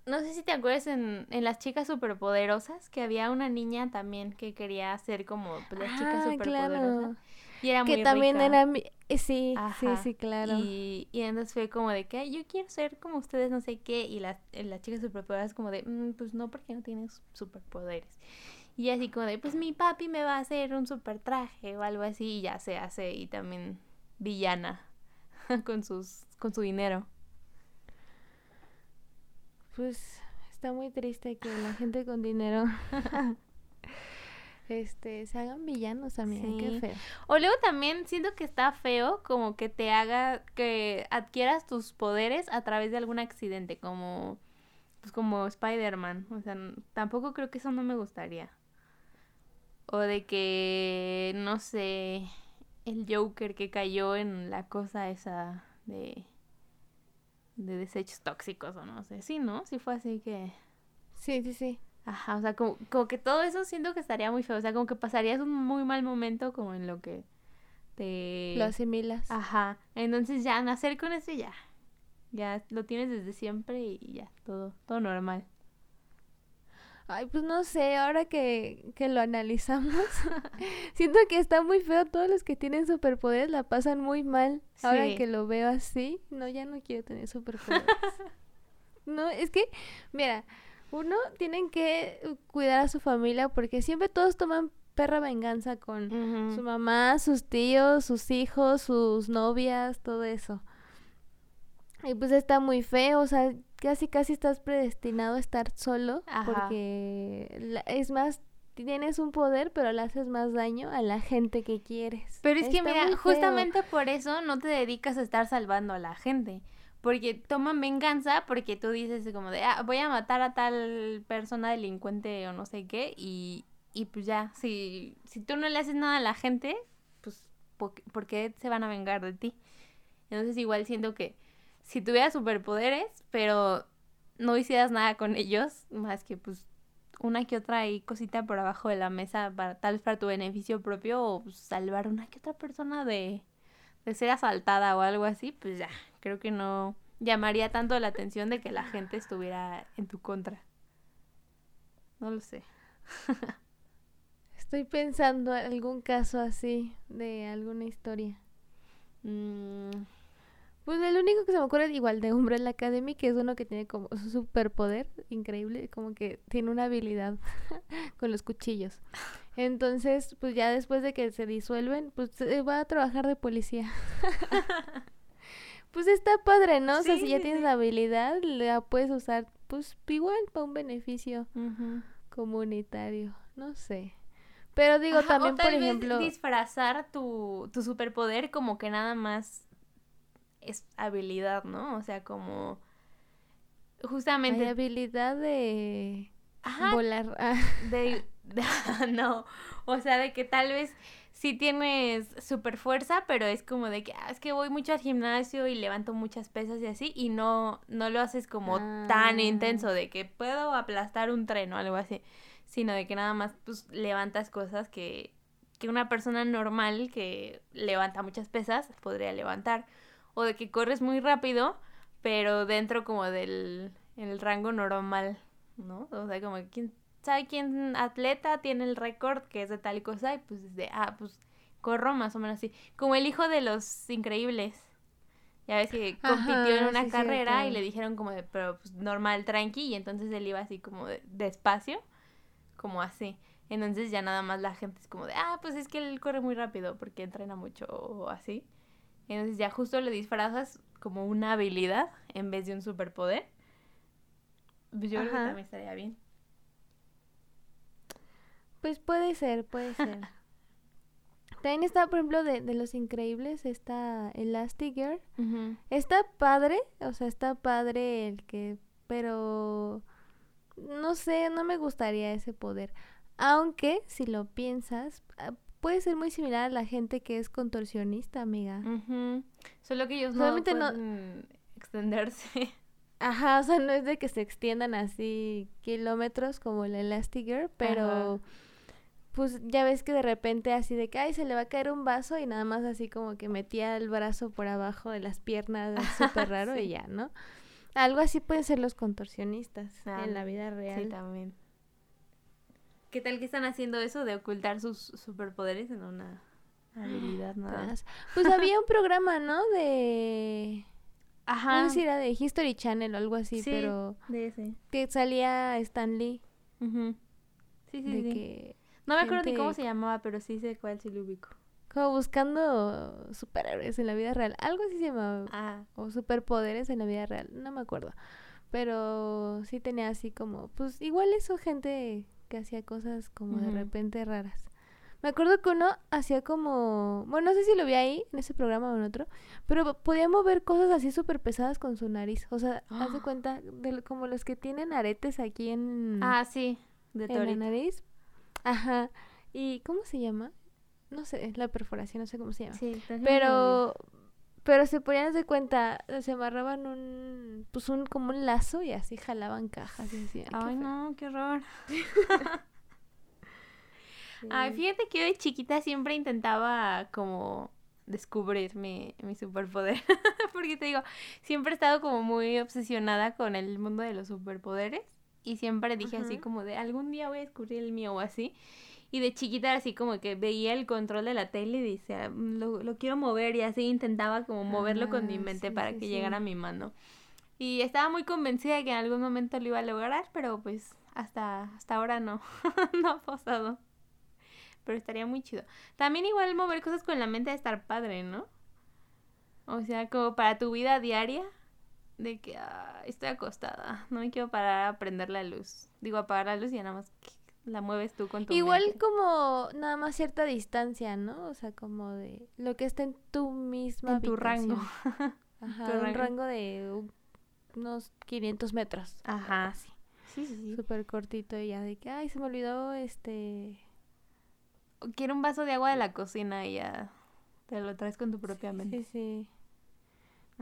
no sé si te acuerdas en, en las chicas superpoderosas, que había una niña también que quería ser como pues, las chicas Ah, superpoderosas. claro. Y era muy Que también rica. era mi... eh, sí, Ajá. sí, sí, claro. Y, y entonces fue como de que "Ay, yo quiero ser como ustedes, no sé qué. Y las eh, las chicas superpoderosas como de, "Mm, pues no, porque no tienes superpoderes. Y así como de, pues mi papi me va a hacer un super traje o algo así. Y ya se hace. Y también villana (laughs) con, sus, con su dinero. Pues está muy triste que la gente con dinero (laughs) (laughs) este se hagan villanos, qué Sí. feo. O luego también siento que está feo como que te haga que adquieras tus poderes a través de algún accidente, como pues como Spider-Man, o sea, tampoco creo que eso no me gustaría. O de que no sé, el Joker que cayó en la cosa esa de de desechos tóxicos o no sé, sí, ¿no? Sí fue así que Sí, sí, sí. Ajá, o sea, como, como que todo eso siento que estaría muy feo. O sea, como que pasarías un muy mal momento como en lo que te... Lo asimilas. Ajá. Entonces ya nacer con eso ya. Ya lo tienes desde siempre y ya, todo, todo normal. Ay, pues no sé, ahora que, que lo analizamos, (laughs) siento que está muy feo. Todos los que tienen superpoderes la pasan muy mal. Ahora que lo veo así, no, ya no quiero tener superpoderes. (laughs) no, es que, mira, uno tienen que cuidar a su familia porque siempre todos toman perra venganza con su mamá, sus tíos, sus hijos, sus novias, todo eso. Y pues está muy feo, o sea, casi casi estás predestinado a estar solo Ajá. porque la- es más tienes un poder, pero le haces más daño a la gente que quieres. Pero es que mira, justamente por eso no te dedicas a estar salvando a la gente. Porque toman venganza porque tú dices como de, ah, voy a matar a tal persona delincuente o no sé qué. Y, y pues ya, si, si tú no le haces nada a la gente, pues ¿por, por qué se van a vengar de ti? Entonces igual siento que si tuvieras superpoderes, pero no hicieras nada con ellos, más que pues una que otra ahí cosita por abajo de la mesa, para, tal vez para tu beneficio propio o pues, salvar una que otra persona de, de ser asaltada o algo así, pues ya, creo que no llamaría tanto la atención de que la gente estuviera en tu contra. No lo sé. Estoy pensando en algún caso así de alguna historia. Mm, Pues el único que se me ocurre es igual de Umbrella Academy, que es uno que tiene como su superpoder increíble, como que tiene una habilidad (laughs) con los cuchillos. Entonces, pues ya después de que se disuelven, pues se va a trabajar de policía. (laughs) pues está padre, ¿no? o sea, si ya tienes la habilidad, la puedes usar, pues igual para un beneficio comunitario, no sé. Pero digo, Ajá, también, o por vez ejemplo, disfrazar tu, tu superpoder como que nada más es habilidad, ¿no? O sea, como hay justamente habilidad de Ajá, volar. Ah, (laughs) de, de- (laughs) no, o sea, de que tal vez sí tienes super fuerza, pero es como de que ah, es que voy mucho al gimnasio y levanto muchas pesas y así y no no lo haces como tan Ah. intenso de que puedo aplastar un tren o algo así, sino de que nada más pues levantas cosas que que una persona normal que levanta muchas pesas podría levantar o de que corres muy rápido, pero dentro como del el rango normal, ¿no? O sea, como que quién sabe quién atleta tiene el récord que es de tal cosa y pues de, ah, pues corro más o menos así. Como el hijo de los increíbles. Ya ves que compitió en una sí, carrera y le dijeron como de, pero pues normal, tranqui, y entonces él iba así como de, despacio, como así. Entonces ya nada más la gente es como de, ah, pues es que él corre muy rápido porque entrena mucho o así. Entonces ya justo le disfrazas como una habilidad en vez de un superpoder. Pues yo creo que también estaría bien. Pues puede ser, puede ser. (laughs) También está, por ejemplo, de, de Los Increíbles, está Elastigirl. Ujú. Está padre, o sea, está padre el que, pero no sé, no me gustaría ese poder. Aunque, si lo piensas, ah, puede ser muy similar a la gente que es contorsionista, amiga. Ujú. Solo que ellos no Solamente no- pueden extenderse. (laughs) Ajá, o sea, no es de que se extiendan así kilómetros como la Elastigirl, pero pues ya ves que de repente así de que, ay, se le va a caer un vaso y nada más así como que metía el brazo por abajo de las piernas, (laughs) súper raro Sí. y ya, ¿no? Algo así pueden ser los contorsionistas Ah, en la vida real. Sí, también. ¿Qué tal que están haciendo eso de ocultar sus superpoderes en una habilidad nada más? Tras- Pues había un programa, ¿no? De... No Ajá. sé si era de History Channel o algo así, Sí. pero De ese. que salía Stan Lee. Ujú. Sí, sí, de sí. que No me acuerdo ni cómo se llamaba, pero sí sé cuál sí lo ubico. como buscando superhéroes en la vida real. Algo así se llamaba. Ah, O superpoderes en la vida real. No me acuerdo. Pero sí tenía así como, pues igual eso, gente que hacía cosas como de repente raras. Me acuerdo que uno hacía como, bueno, no sé si lo vi ahí, en ese programa o en otro, pero podía mover cosas así súper pesadas con su nariz. O sea, haz de Ah. cuenta, de, lo- como los que tienen aretes aquí en, ah sí. De en la nariz. Ajá. ¿Y cómo se llama? No sé, la perforación, no sé cómo se llama. Sí. Pero, pero se ponían de cuenta, se amarraban un, pues un, como un lazo y así jalaban cajas y decían. Ay, no, qué horror. (laughs) (laughs) Ay, fíjate que yo de chiquita siempre intentaba como descubrir mi, mi superpoder. (laughs) Porque te digo, siempre he estado como muy obsesionada con el mundo de los superpoderes. Y siempre dije así como de algún día voy a descubrir el mío o así. Y de chiquita era así como que veía el control de la tele y decía, "Mm, lo, lo quiero mover y así intentaba como moverlo con mi Ah, mente sí, para sí, que sí. llegara a mi mano. Y estaba muy convencida de que en algún momento lo iba a lograr, pero pues hasta, hasta ahora no, (laughs) no ha pasado. Pero estaría muy chido. También igual mover cosas con la mente de estar padre, ¿no? O sea, como para tu vida diaria, de que "Ah, estoy acostada, no me quiero parar a prender la luz. Digo, apagar la luz y ya nada más la mueves tú con tu Igual mente. como nada más cierta distancia, ¿no? O sea, como de lo que está en tu misma en tu rango. (laughs) Ajá, tu un rango. rango de un- unos 500 metros. Ajá. Sí, sí, sí. Súper cortito y ya de que, ay, se me olvidó este... Quiero un vaso de agua de la cocina y ya te lo traes con tu propia mente. Sí, sí.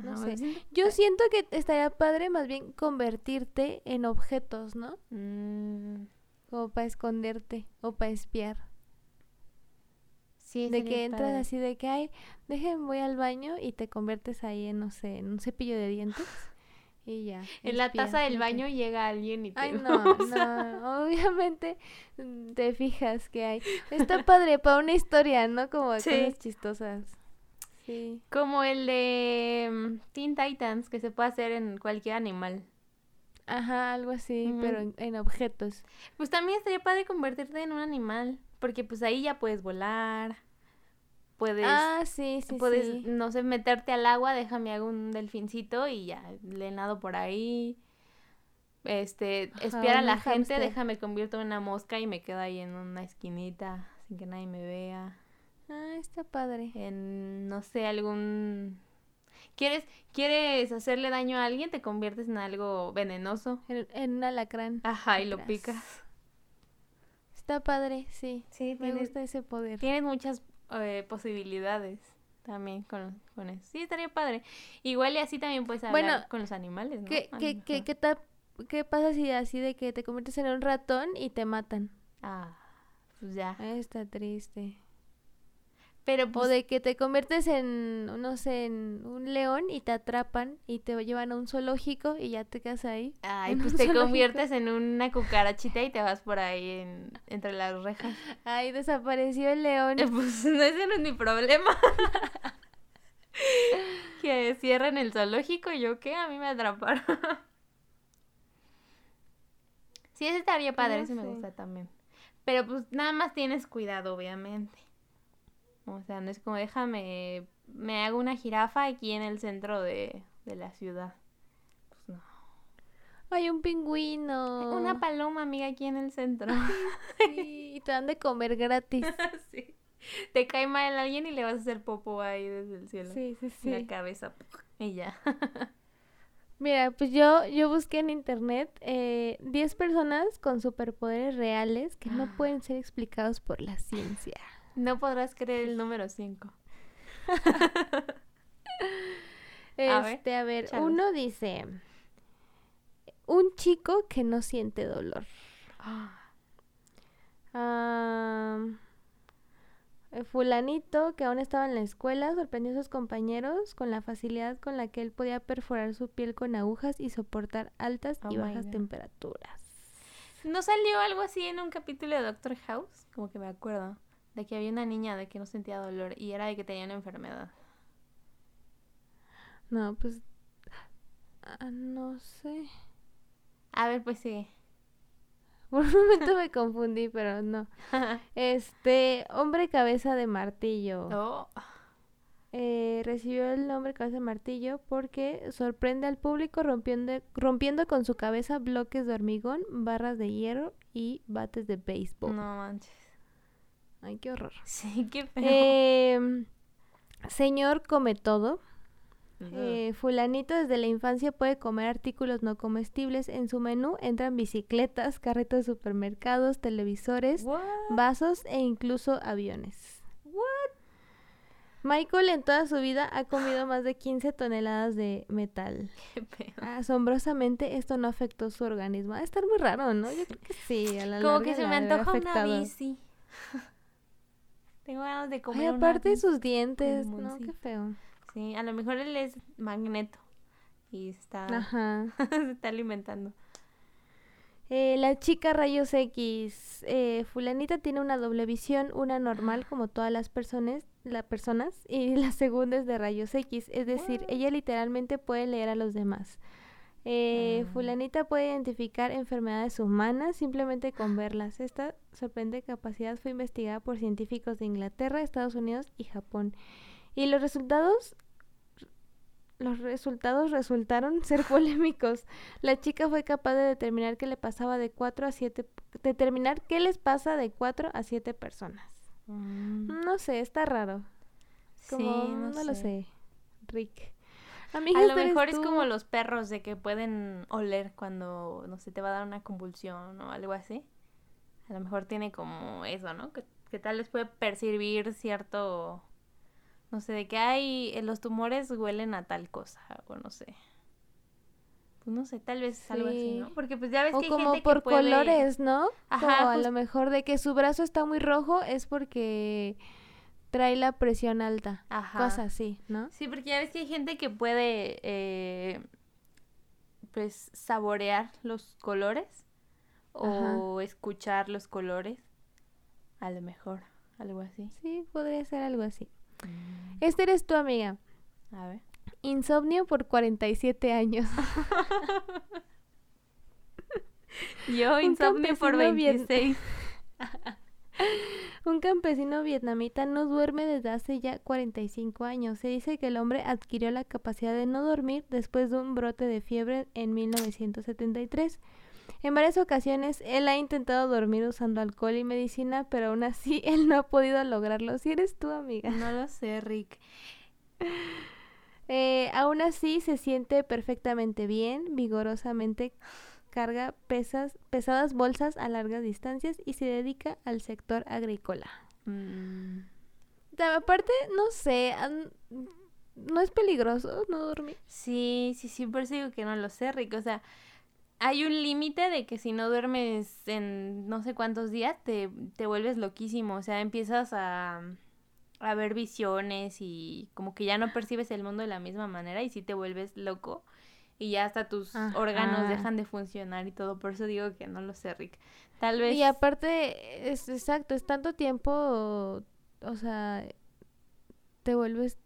no sé. siento- Yo siento que estaría padre más bien convertirte en objetos, ¿no? Mm, Como para esconderte o para espiar. sí, De que entras padre. así de que, ay, déjenme voy al baño y te conviertes ahí en, no sé, en un cepillo de dientes y ya. (laughs) En la taza del baño llega alguien y te Ay, (laughs) no, usa. no, obviamente mm, te fijas que hay. Está padre para una historia, ¿no? Como Sí. cosas chistosas. Sí. Como el de mm, Teen Titans, que se puede hacer en cualquier animal. Ajá, algo así, pero en, en objetos. Pues también estaría padre convertirte en un animal, porque pues ahí ya puedes volar, puedes, ah, sí, sí, puedes, sí. no sé, meterte al agua, déjame hago un delfincito y ya le nado por ahí. este, Ajá, espiar a la gente, déjame convierto en una mosca y me quedo ahí en una esquinita sin que nadie me vea. Ah, está padre. En, no sé, algún... ¿Quieres, ¿Quieres hacerle daño a alguien? Te conviertes en algo venenoso. En, en un alacrán. Ajá, y lo Tras. picas. Está padre, sí. Sí, Me tienes, gusta ese poder. tienes muchas eh, posibilidades también con, con eso. Sí, estaría padre. Igual y así también puedes hablar Bueno, con los animales, ¿no? ¿Qué, qué, qué, qué, ta- qué pasa si así de que te conviertes en un ratón y te matan? Ah, pues ya. Está triste. Pero O pues, de que te conviertes en, no sé, en un león y te atrapan y te llevan a un zoológico y ya te quedas ahí. ay, pues te zoológico. conviertes en una cucarachita y te vas por ahí en, entre las rejas. Ay, desapareció el león. Eh, Pues no, ese no es mi problema. (laughs) que cierren el zoológico y yo qué, a mí me atraparon. sí, ese estaría padre, No ese me gusta también. Pero pues nada más tienes cuidado, obviamente. O sea, no es como déjame, me hago una jirafa aquí en el centro de, de la ciudad. Pues no. Hay un pingüino. Una paloma, amiga, aquí en el centro. Sí, (laughs) y te dan de comer gratis. (laughs) sí. Te cae mal alguien y le vas a hacer popo ahí desde el cielo. Sí, sí, En la sí. cabeza. Y ya. (laughs) Mira, pues yo, yo busqué en internet eh, 10 personas con superpoderes reales que no Ah. pueden ser explicados por la ciencia. No podrás creer el número 5. (laughs) A ver, Este, a ver, uno dice, un chico que no siente dolor. (gasps) Ah, eh, fulanito que aún estaba en la escuela sorprendió a sus compañeros con la facilidad con la que él podía perforar su piel con agujas y soportar altas Oh y bajas temperaturas. ¿No salió algo así en un capítulo de Doctor House? Como que me acuerdo. De que había una niña de que no sentía dolor y era de que tenía una enfermedad. No, pues ah, no sé. A ver, pues sigue. (laughs) Por un momento me confundí, pero no. (laughs) Este, hombre cabeza de martillo. Oh, Eh, recibió el nombre cabeza de martillo porque sorprende al público rompiendo, rompiendo con su cabeza bloques de hormigón, barras de hierro y bates de béisbol. no manches. Ay, qué horror. (laughs) Sí, qué feo. Em, señor come todo. Eh, fulanito desde la infancia puede comer artículos no comestibles. En su menú entran bicicletas, carritos de supermercados, televisores, What? vasos e incluso aviones. Michael en toda su vida ha comido más de 15 toneladas de metal. (laughs) Qué. Asombrosamente esto no afectó su organismo. Va a estar muy raro, ¿no? Yo creo que sí. A la Como larga que se me ha de antoja una bici. (laughs) Tengo ganas de comer Ay, aparte sus dientes, no, qué feo. Sí, a lo mejor él es magneto y está, Ajá. (laughs) se está alimentando. Eh, la chica rayos X. Eh, fulanita tiene una doble visión, una normal como todas las personas, las personas, y (laughs) la segunda es de rayos X. Es decir, What? ella literalmente puede leer a los demás. Eh, Ah. Fulanita puede identificar enfermedades humanas simplemente con verlas. Esta sorprendente capacidad fue investigada por científicos de Inglaterra, Estados Unidos y Japón. Y los resultados los resultados resultaron (laughs) ser polémicos. La chica fue capaz de determinar qué le pasaba de 4 a 7 determinar qué les pasa de 4 a 7 personas. Mm, No sé, está raro. Como sí, no, no, lo sé. Rick. Amiga, A lo ¿esta eres mejor es tú? como los perros de que pueden oler cuando, no sé, te va a dar una convulsión o algo así. A lo mejor tiene como eso, ¿no? Que, que tal vez puede percibir cierto, no sé, de que hay, eh, los tumores huelen a tal cosa o no sé. Pues no sé, tal vez algo así, ¿no? Sí. Porque pues ya ves o que hay como gente por que puede... colores, ¿no? Ajá, como a lo mejor de que su brazo está muy rojo es porque trae la presión alta. Ajá. Cosas así, ¿no? Sí, porque ya ves que hay gente que puede, eh, pues, saborear los colores o escuchar los colores. A lo mejor, algo así. Sí, podría ser algo así. Mm. Este eres tu amiga. A ver. Insomnio por 47 años. (laughs) Yo, insomnio por campesino bien- 26. (laughs) Un campesino vietnamita no duerme desde hace ya 45 años. Se dice que el hombre adquirió la capacidad de no dormir después de un brote de fiebre en 1973. En varias ocasiones él ha intentado dormir usando alcohol y medicina, pero aún así (laughs) él no ha podido lograrlo. Si eres tú, amiga. No lo sé, Rick. Eh, aún así se siente perfectamente bien, vigorosamente carga pesas, pesadas bolsas a largas distancias y se dedica al sector agrícola. Mm, Aparte, no sé, no es peligroso no dormir. Sí, sí, sí, por eso digo que no lo sé, Rick. O sea, hay un límite de que si no duermes en no sé cuántos días, te, te vuelves loquísimo. O sea, empiezas a, a ver visiones y como que ya no percibes el mundo de la misma manera y sí te vuelves loco. Y ya hasta tus Ajá. órganos dejan de funcionar y todo. Por eso digo que no lo sé, Rick. Tal vez... Y aparte, es exacto, es tanto tiempo, o sea, te vuelves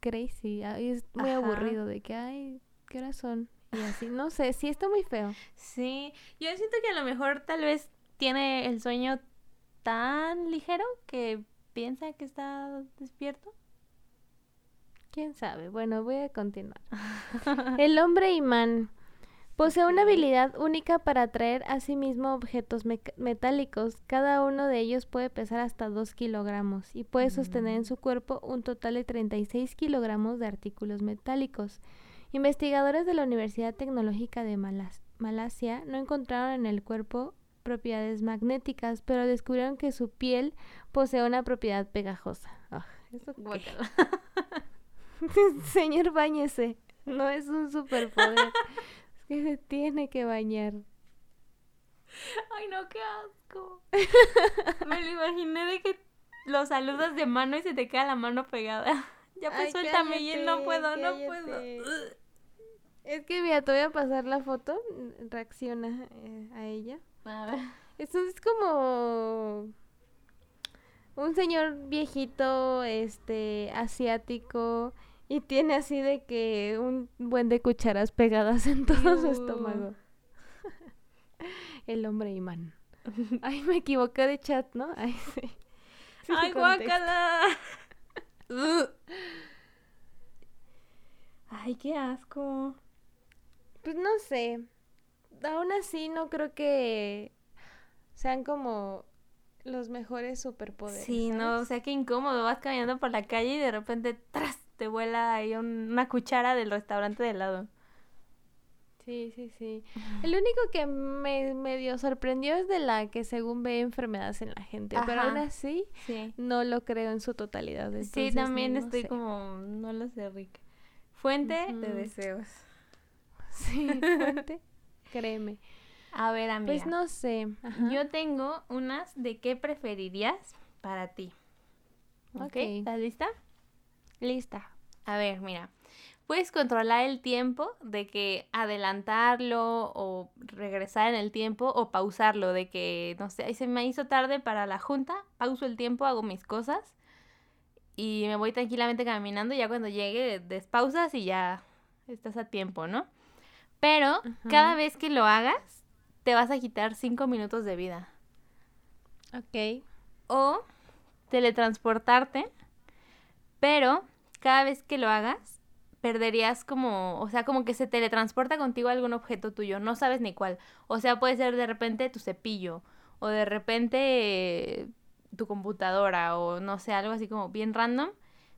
crazy. y es muy Ajá. aburrido de que, ay, ¿qué horas son? Y así, no sé, sí está muy feo. Sí, yo siento que a lo mejor tal vez tiene el sueño tan ligero que piensa que está despierto. ¿Quién sabe? Bueno, voy a continuar. (laughs) El hombre imán posee una habilidad única para atraer a sí mismo objetos metálicos. Cada uno de ellos puede pesar hasta 2 kilogramos y puede sostener en Mm. su cuerpo un total de 36 kilogramos de artículos metálicos. Investigadores de la Universidad Tecnológica de Malas- Malasia no encontraron en el cuerpo propiedades magnéticas, pero descubrieron que su piel posee una propiedad pegajosa. Ah. (laughs) (laughs) Señor, bañese. No es un superpoder. es que se tiene que bañar. Ay, no, qué asco. (laughs) Me lo imaginé de que lo saludas de mano y se te queda la mano pegada. (laughs) Ya pues Ay, suéltame y él no cállate, puedo, no cállate. puedo. Es que mira, te voy a pasar la foto. Reacciona eh, a ella. A ver. Esto es como un señor viejito, este, asiático. Y tiene así de que un buen de cucharas pegadas en todo su estómago. (laughs) El hombre imán. (laughs) Ay, me equivoqué de chat, ¿no? (laughs) Ay, sí. Sin Ay, guácala. Ay, qué asco. Pues no sé. Aún así no creo que sean como los mejores superpoderes. Sí, no, o sea, qué incómodo. Vas caminando por la calle y de repente, ¡tras! Te vuela ahí un- una cuchara del restaurante de lado. Sí, sí, sí. El único que me medio sorprendió es de la que según ve enfermedades en la gente, pero aún así Sí. no lo creo en su totalidad. Sí, también no estoy sé. como, no lo sé, Rick. Fuente de deseos. Sí, (laughs) fuente, créeme. A ver, amiga. Pues no sé. Ajá. Yo tengo unas de qué preferirías para ti. ¿Ok? Ok. ¿Estás lista? Lista. A ver, mira. Puedes controlar el tiempo de que adelantarlo o regresar en el tiempo o pausarlo, de que, no sé, "Ay, se me hizo tarde para la junta, pauso el tiempo, hago mis cosas y me voy tranquilamente caminando y ya cuando llegue despausas y ya estás a tiempo, ¿no? Pero cada vez que lo hagas, te vas a quitar cinco minutos de vida. Ok. O teletransportarte, pero cada vez que lo hagas, perderías como, o sea, como que se teletransporta contigo algún objeto tuyo, no sabes ni cuál. O sea, puede ser de repente tu cepillo, o de repente tu computadora, o no sé, algo así como bien random,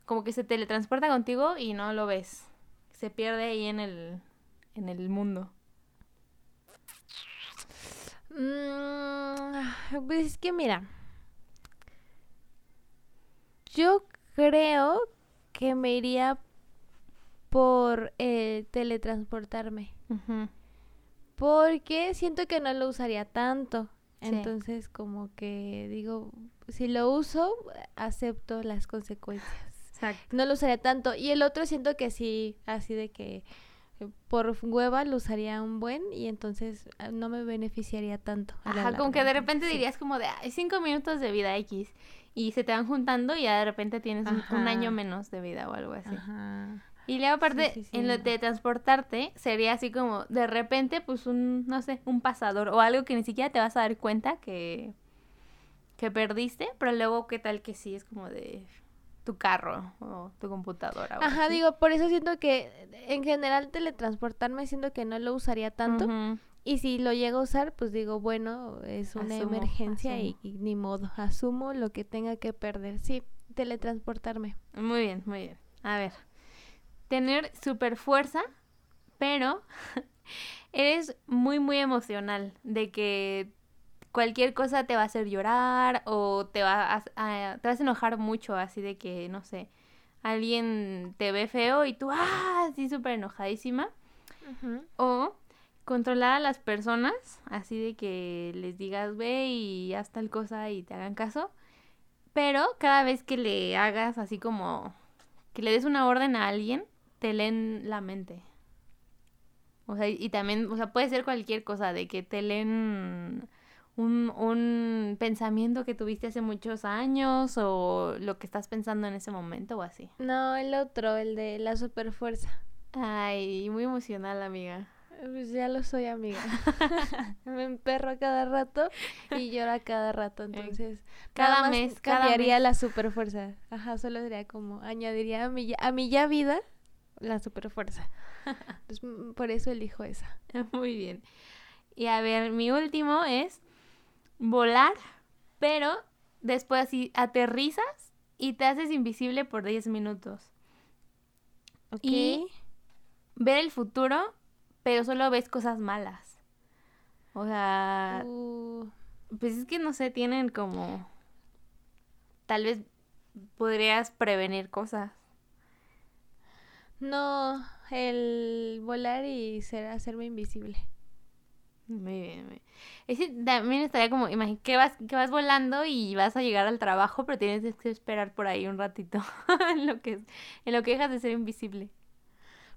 como que se teletransporta contigo y no lo ves. Se pierde ahí en el, en el mundo. Mm, pues es que mira, yo creo que me iría por eh, teletransportarme, porque siento que no lo usaría tanto. Sí. Entonces, como que digo, si lo uso, acepto las consecuencias. Exacto. No lo usaría tanto. Y el otro siento que sí, así de que eh, por hueva lo usaría un buen y entonces ah, no me beneficiaría tanto. Ajá, como que de repente Sí. dirías como de, cinco minutos de vida X y se te van juntando y ya de repente tienes un, un año menos de vida o algo así. Ajá. Y luego aparte, sí, sí, en lo de transportarte, sería así como de repente, pues un, no sé, un pasador o algo que ni siquiera te vas a dar cuenta que, que perdiste, pero luego qué tal que sí es como de tu carro o tu computadora. o Ajá, así. digo, por eso siento que en general teletransportarme siento que no lo usaría tanto. Ujú. Y si lo llego a usar, pues digo, bueno, es una Asumo, emergencia y, asumo. y ni modo, asumo lo que tenga que perder. Sí, teletransportarme. Muy bien, muy bien. A ver. Tener super fuerza, pero (laughs) eres muy, muy emocional. De que cualquier cosa te va a hacer llorar o te, va a, a- te vas a enojar mucho. Así de que, no sé, alguien te ve feo y tú, ¡ah! Así súper enojadísima. O controlar a las personas, así de que les digas ve y haz tal cosa y te hagan caso. Pero cada vez que le hagas así como que le des una orden a alguien, te leen la mente. O sea, y, también, o sea, puede ser cualquier cosa, de que te leen un, un pensamiento que tuviste hace muchos años o lo que estás pensando en ese momento o así. No, el otro, el de la super fuerza. Ay, muy emocional, amiga. Pues ya lo soy, amiga. (laughs) Me emperro a cada rato y lloro a cada rato, entonces cada nada más mes, cada cambiaría mes. la super fuerza. Ajá, solo sería como añadiría a mi ya, a mi ya vida la super fuerza. Entonces, (laughs) mm, por eso elijo esa. Muy bien. Y a ver, mi último es volar, pero después así aterrizas y te haces invisible por 10 minutos. ¿Ok? Y- Ver el futuro, pero solo ves cosas malas. O sea, Uh, pues es que no sé, tienen como... Tal vez podrías prevenir cosas. no, el volar y ser hacerme invisible. Muy bien, muy bien. Ese también estaría como, imagínate que vas, que vas volando y vas a llegar al trabajo, pero tienes que esperar por ahí un ratito (laughs) en lo que, en lo que dejas de ser invisible.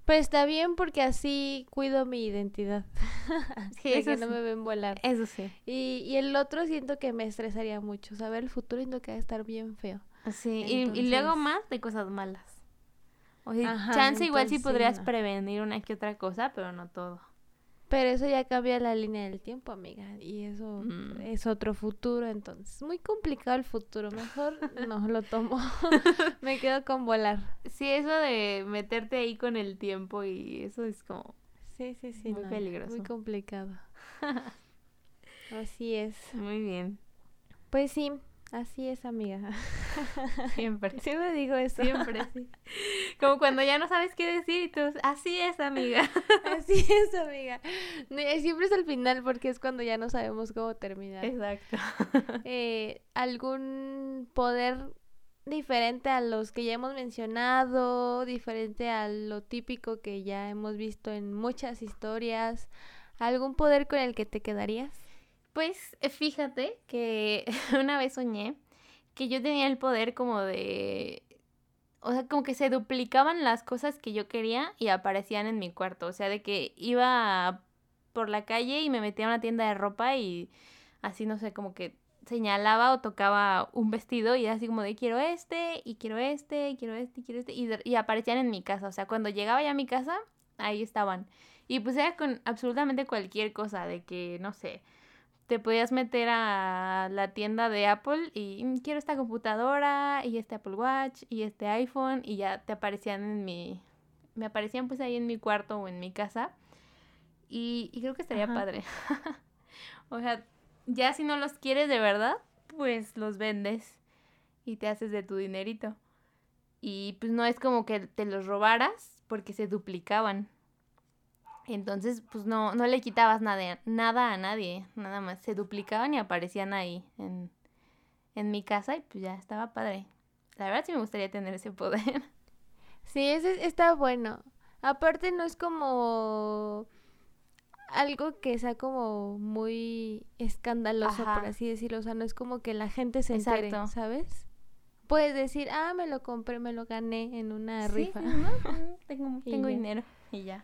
Pues está bien porque así cuido mi identidad. (laughs) Sí, de eso que no sí. me ven volar. Eso sí. Y, y el otro siento que me estresaría mucho. Saber el futuro siento que va a estar bien feo. Sí, y, y luego más de cosas malas. O sea, Ajá, chance igual sí podrías no. prevenir una que otra cosa, pero no todo. Pero eso ya cambia la línea del tiempo, amiga. Y eso Mm. es otro futuro, entonces. Muy complicado el futuro. Mejor no (laughs) lo tomo. (laughs) me quedo con volar. Sí, eso de meterte ahí con el tiempo y eso es como... Sí, sí, sí. Muy no, peligroso. Muy complicado. (laughs) Así es. Muy bien. Pues sí, así es, amiga. (laughs) Siempre. Siempre digo eso. Siempre, sí. Como cuando ya no sabes qué decir y tú, así es, amiga. (laughs) Así es, amiga. Siempre es al final porque es cuando ya no sabemos cómo terminar. Exacto. Eh, ¿Algún poder diferente a los que ya hemos mencionado? Diferente a lo típico que ya hemos visto en muchas historias. ¿Algún poder con el que te quedarías? Pues eh, fíjate que (laughs) una vez soñé que yo tenía el poder como de... O sea, como que se duplicaban las cosas que yo quería y aparecían en mi cuarto. O sea, de que iba por la calle y me metía a una tienda de ropa y así, no sé, como que señalaba o tocaba un vestido y era así como de quiero este y quiero este y quiero este y quiero este y, aparecían en mi casa. O sea, cuando llegaba ya a mi casa, ahí estaban. Y pues era con absolutamente cualquier cosa, de que, no sé, te podías meter a la tienda de Apple y "Mm, quiero esta computadora y este Apple Watch y este iPhone y ya te aparecían en mi, me aparecían pues ahí en mi cuarto o en mi casa y, y creo que estaría Ajá. padre. (laughs) o sea, ya si no los quieres de verdad, pues los vendes y te haces de tu dinerito. Y pues no es como que te los robaras porque se duplicaban. Entonces, pues no, no le quitabas nada, nada a nadie, nada más. Se duplicaban y aparecían ahí en, en mi casa y pues ya estaba padre. La verdad sí me gustaría tener ese poder. (laughs) Sí, ese está bueno. Aparte no es como algo que sea como muy escandaloso, por así decirlo. O sea, no es como que la gente se entere, Exacto. ¿sabes? Puedes decir, ah, me lo compré, me lo gané en una Sí, rifa. (laughs) Tengo, Y tengo dinero y ya.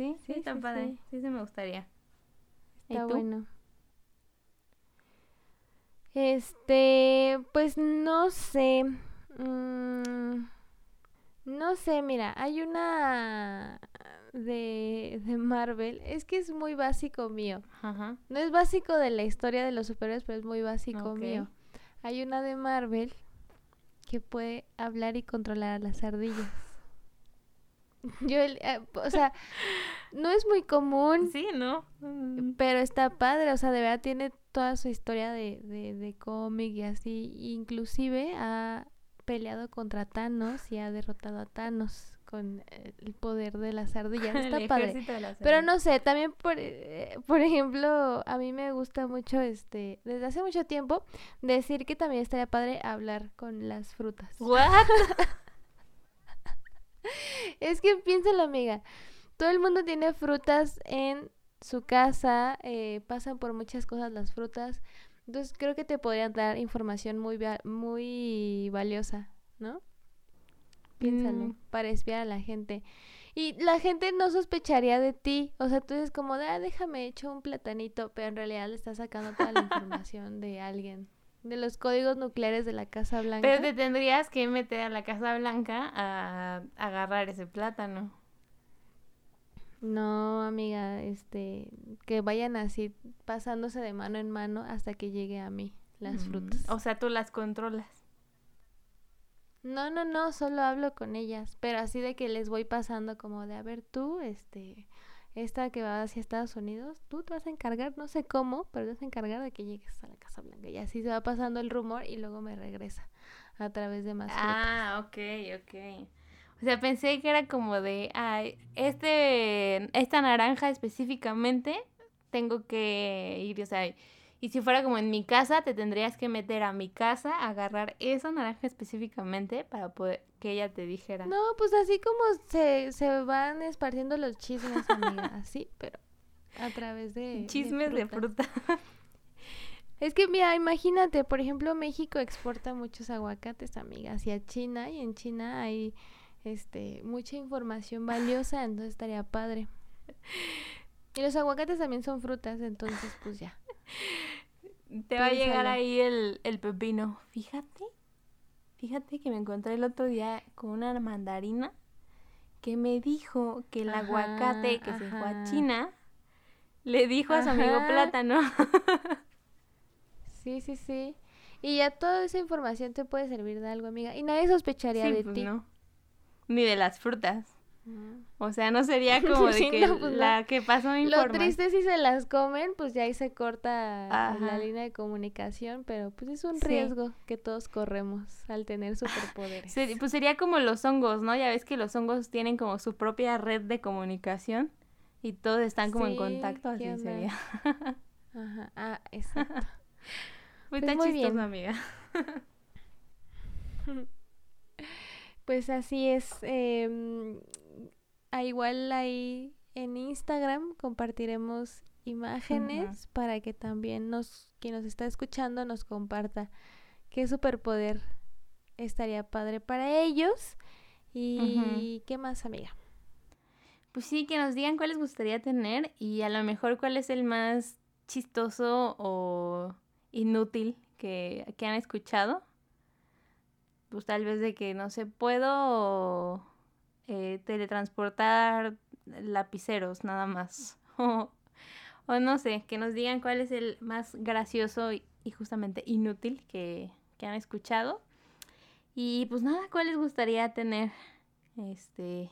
Sí, sí, Sí, está sí, padre. sí. Sí, se me gustaría. ¿Y Está tú? bueno. Este, pues no sé. Mm, No sé, mira, hay una de, de Marvel. Es que es muy básico mío. Ajá. No es básico de la historia de los superhéroes, pero es muy básico Ok. mío. Hay una de Marvel que puede hablar y controlar a las ardillas. Yo, eh, o sea, no es muy común, Sí, ¿no? Mm. pero está padre. O sea, de verdad tiene toda su historia de, de, de cómic y así. Inclusive ha peleado contra Thanos y ha derrotado a Thanos con eh, el poder de las ardillas. (laughs) Está El padre. de las Pero no sé, también por, eh, por ejemplo, a mí me gusta mucho, este, desde hace mucho tiempo, decir que también estaría padre hablar con las frutas. ¿What? (laughs) (laughs) Es que piénsalo, amiga, todo el mundo tiene frutas en su casa, eh, pasan por muchas cosas las frutas, entonces creo que te podrían dar información muy, muy valiosa, ¿no? Piénsalo, Mm. para espiar a la gente. Y la gente no sospecharía de ti. O sea, tú dices como ah, déjame hecho un platanito, pero en realidad le estás sacando toda la (laughs) información de alguien. De los códigos nucleares de la Casa Blanca. Pero te tendrías que meter a la Casa Blanca a agarrar ese plátano. No, amiga, este, que vayan así pasándose de mano en mano hasta que llegue a mí las Mm, frutas. O sea, tú las controlas. No, no, no, solo hablo con ellas, pero así de que les voy pasando como de, a ver, tú, este, esta que va hacia Estados Unidos, tú te vas a encargar, no sé cómo, pero te vas a encargar de que llegues a la Casa Blanca. Y así se va pasando el rumor y luego me regresa a través de más frutas. Ah, ok, ok. O sea, pensé que era como de, ay, este, esta naranja específicamente tengo que ir, o sea, y si fuera como en mi casa, te tendrías que meter a mi casa, agarrar esa naranja específicamente para poder que ella te dijera. No, pues así como se, se van esparciendo los chismes, amiga, (laughs) así, pero a través de... Chismes de frutas. fruta. (laughs) Es que mira, imagínate, por ejemplo, México exporta muchos aguacates, amiga, hacia China y en China hay este mucha información valiosa, entonces estaría padre. (laughs) Y los aguacates también son frutas, entonces pues ya. (laughs) Te va a llegar ahí el, el pepino. Fíjate, fíjate que me encontré el otro día con una mandarina que me dijo que el Ajá, aguacate que se fue a. China le dijo a su amigo plátano. Sí, sí, sí. Y ya toda esa información te puede servir de algo, amiga. Y nadie sospecharía Sí, de pues ti. no. Ni de las frutas. O sea, no sería (laughs) como de Sí, que no, pues la que pasó Lo información. triste si se las comen, pues ya ahí se corta Ajá. la línea de comunicación, pero pues es un Sí. riesgo que todos corremos al tener (laughs) superpoderes. Pues sería como los hongos, ¿no? Ya ves que los hongos tienen como su propia red de comunicación y todos están como en contacto, ¿qué así sería. (laughs) Ajá, ah, exacto. Pues Pues está muy chistoso, bien. amiga. Pues así es. em, ah, igual ahí en Instagram compartiremos imágenes para que también nos, quien nos está escuchando nos comparta qué superpoder estaría padre para ellos. Y qué más, amiga. Pues sí, que nos digan cuál les gustaría tener y a lo mejor cuál es el más chistoso o inútil que, que han escuchado. Pues tal vez de que no sé, puedo eh, teletransportar lapiceros nada más. (laughs) O, o no sé, que nos digan cuál es el más gracioso y, y justamente inútil que, que han escuchado. Y pues nada, cuál les gustaría tener. Este,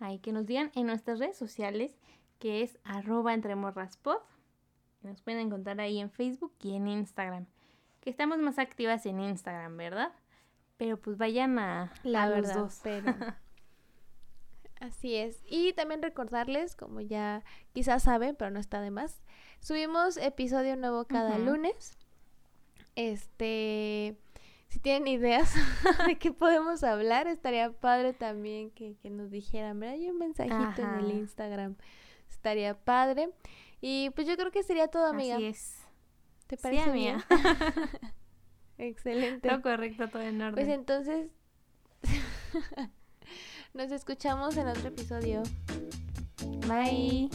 ahí que nos digan en nuestras redes sociales, que es arroba entremorraspod. Nos pueden encontrar ahí en Facebook y en Instagram. Que estamos más activas en Instagram, ¿verdad? Pero pues vayan a, La a los verdad, dos. pero (laughs) así es. Y también recordarles, como ya quizás saben, pero no está de más, subimos episodio nuevo cada lunes. Este, si tienen ideas (laughs) de qué podemos hablar, estaría padre también que, que nos dijeran, ¿verdad? Hay un mensajito en el. Instagram. Estaría padre. Y pues yo creo que sería todo, amiga. Así es. ¿Te Sí, parece bien? amiga. (laughs) (laughs) Excelente. Todo correcto, todo en orden. Pues entonces nos escuchamos en otro episodio. Bye.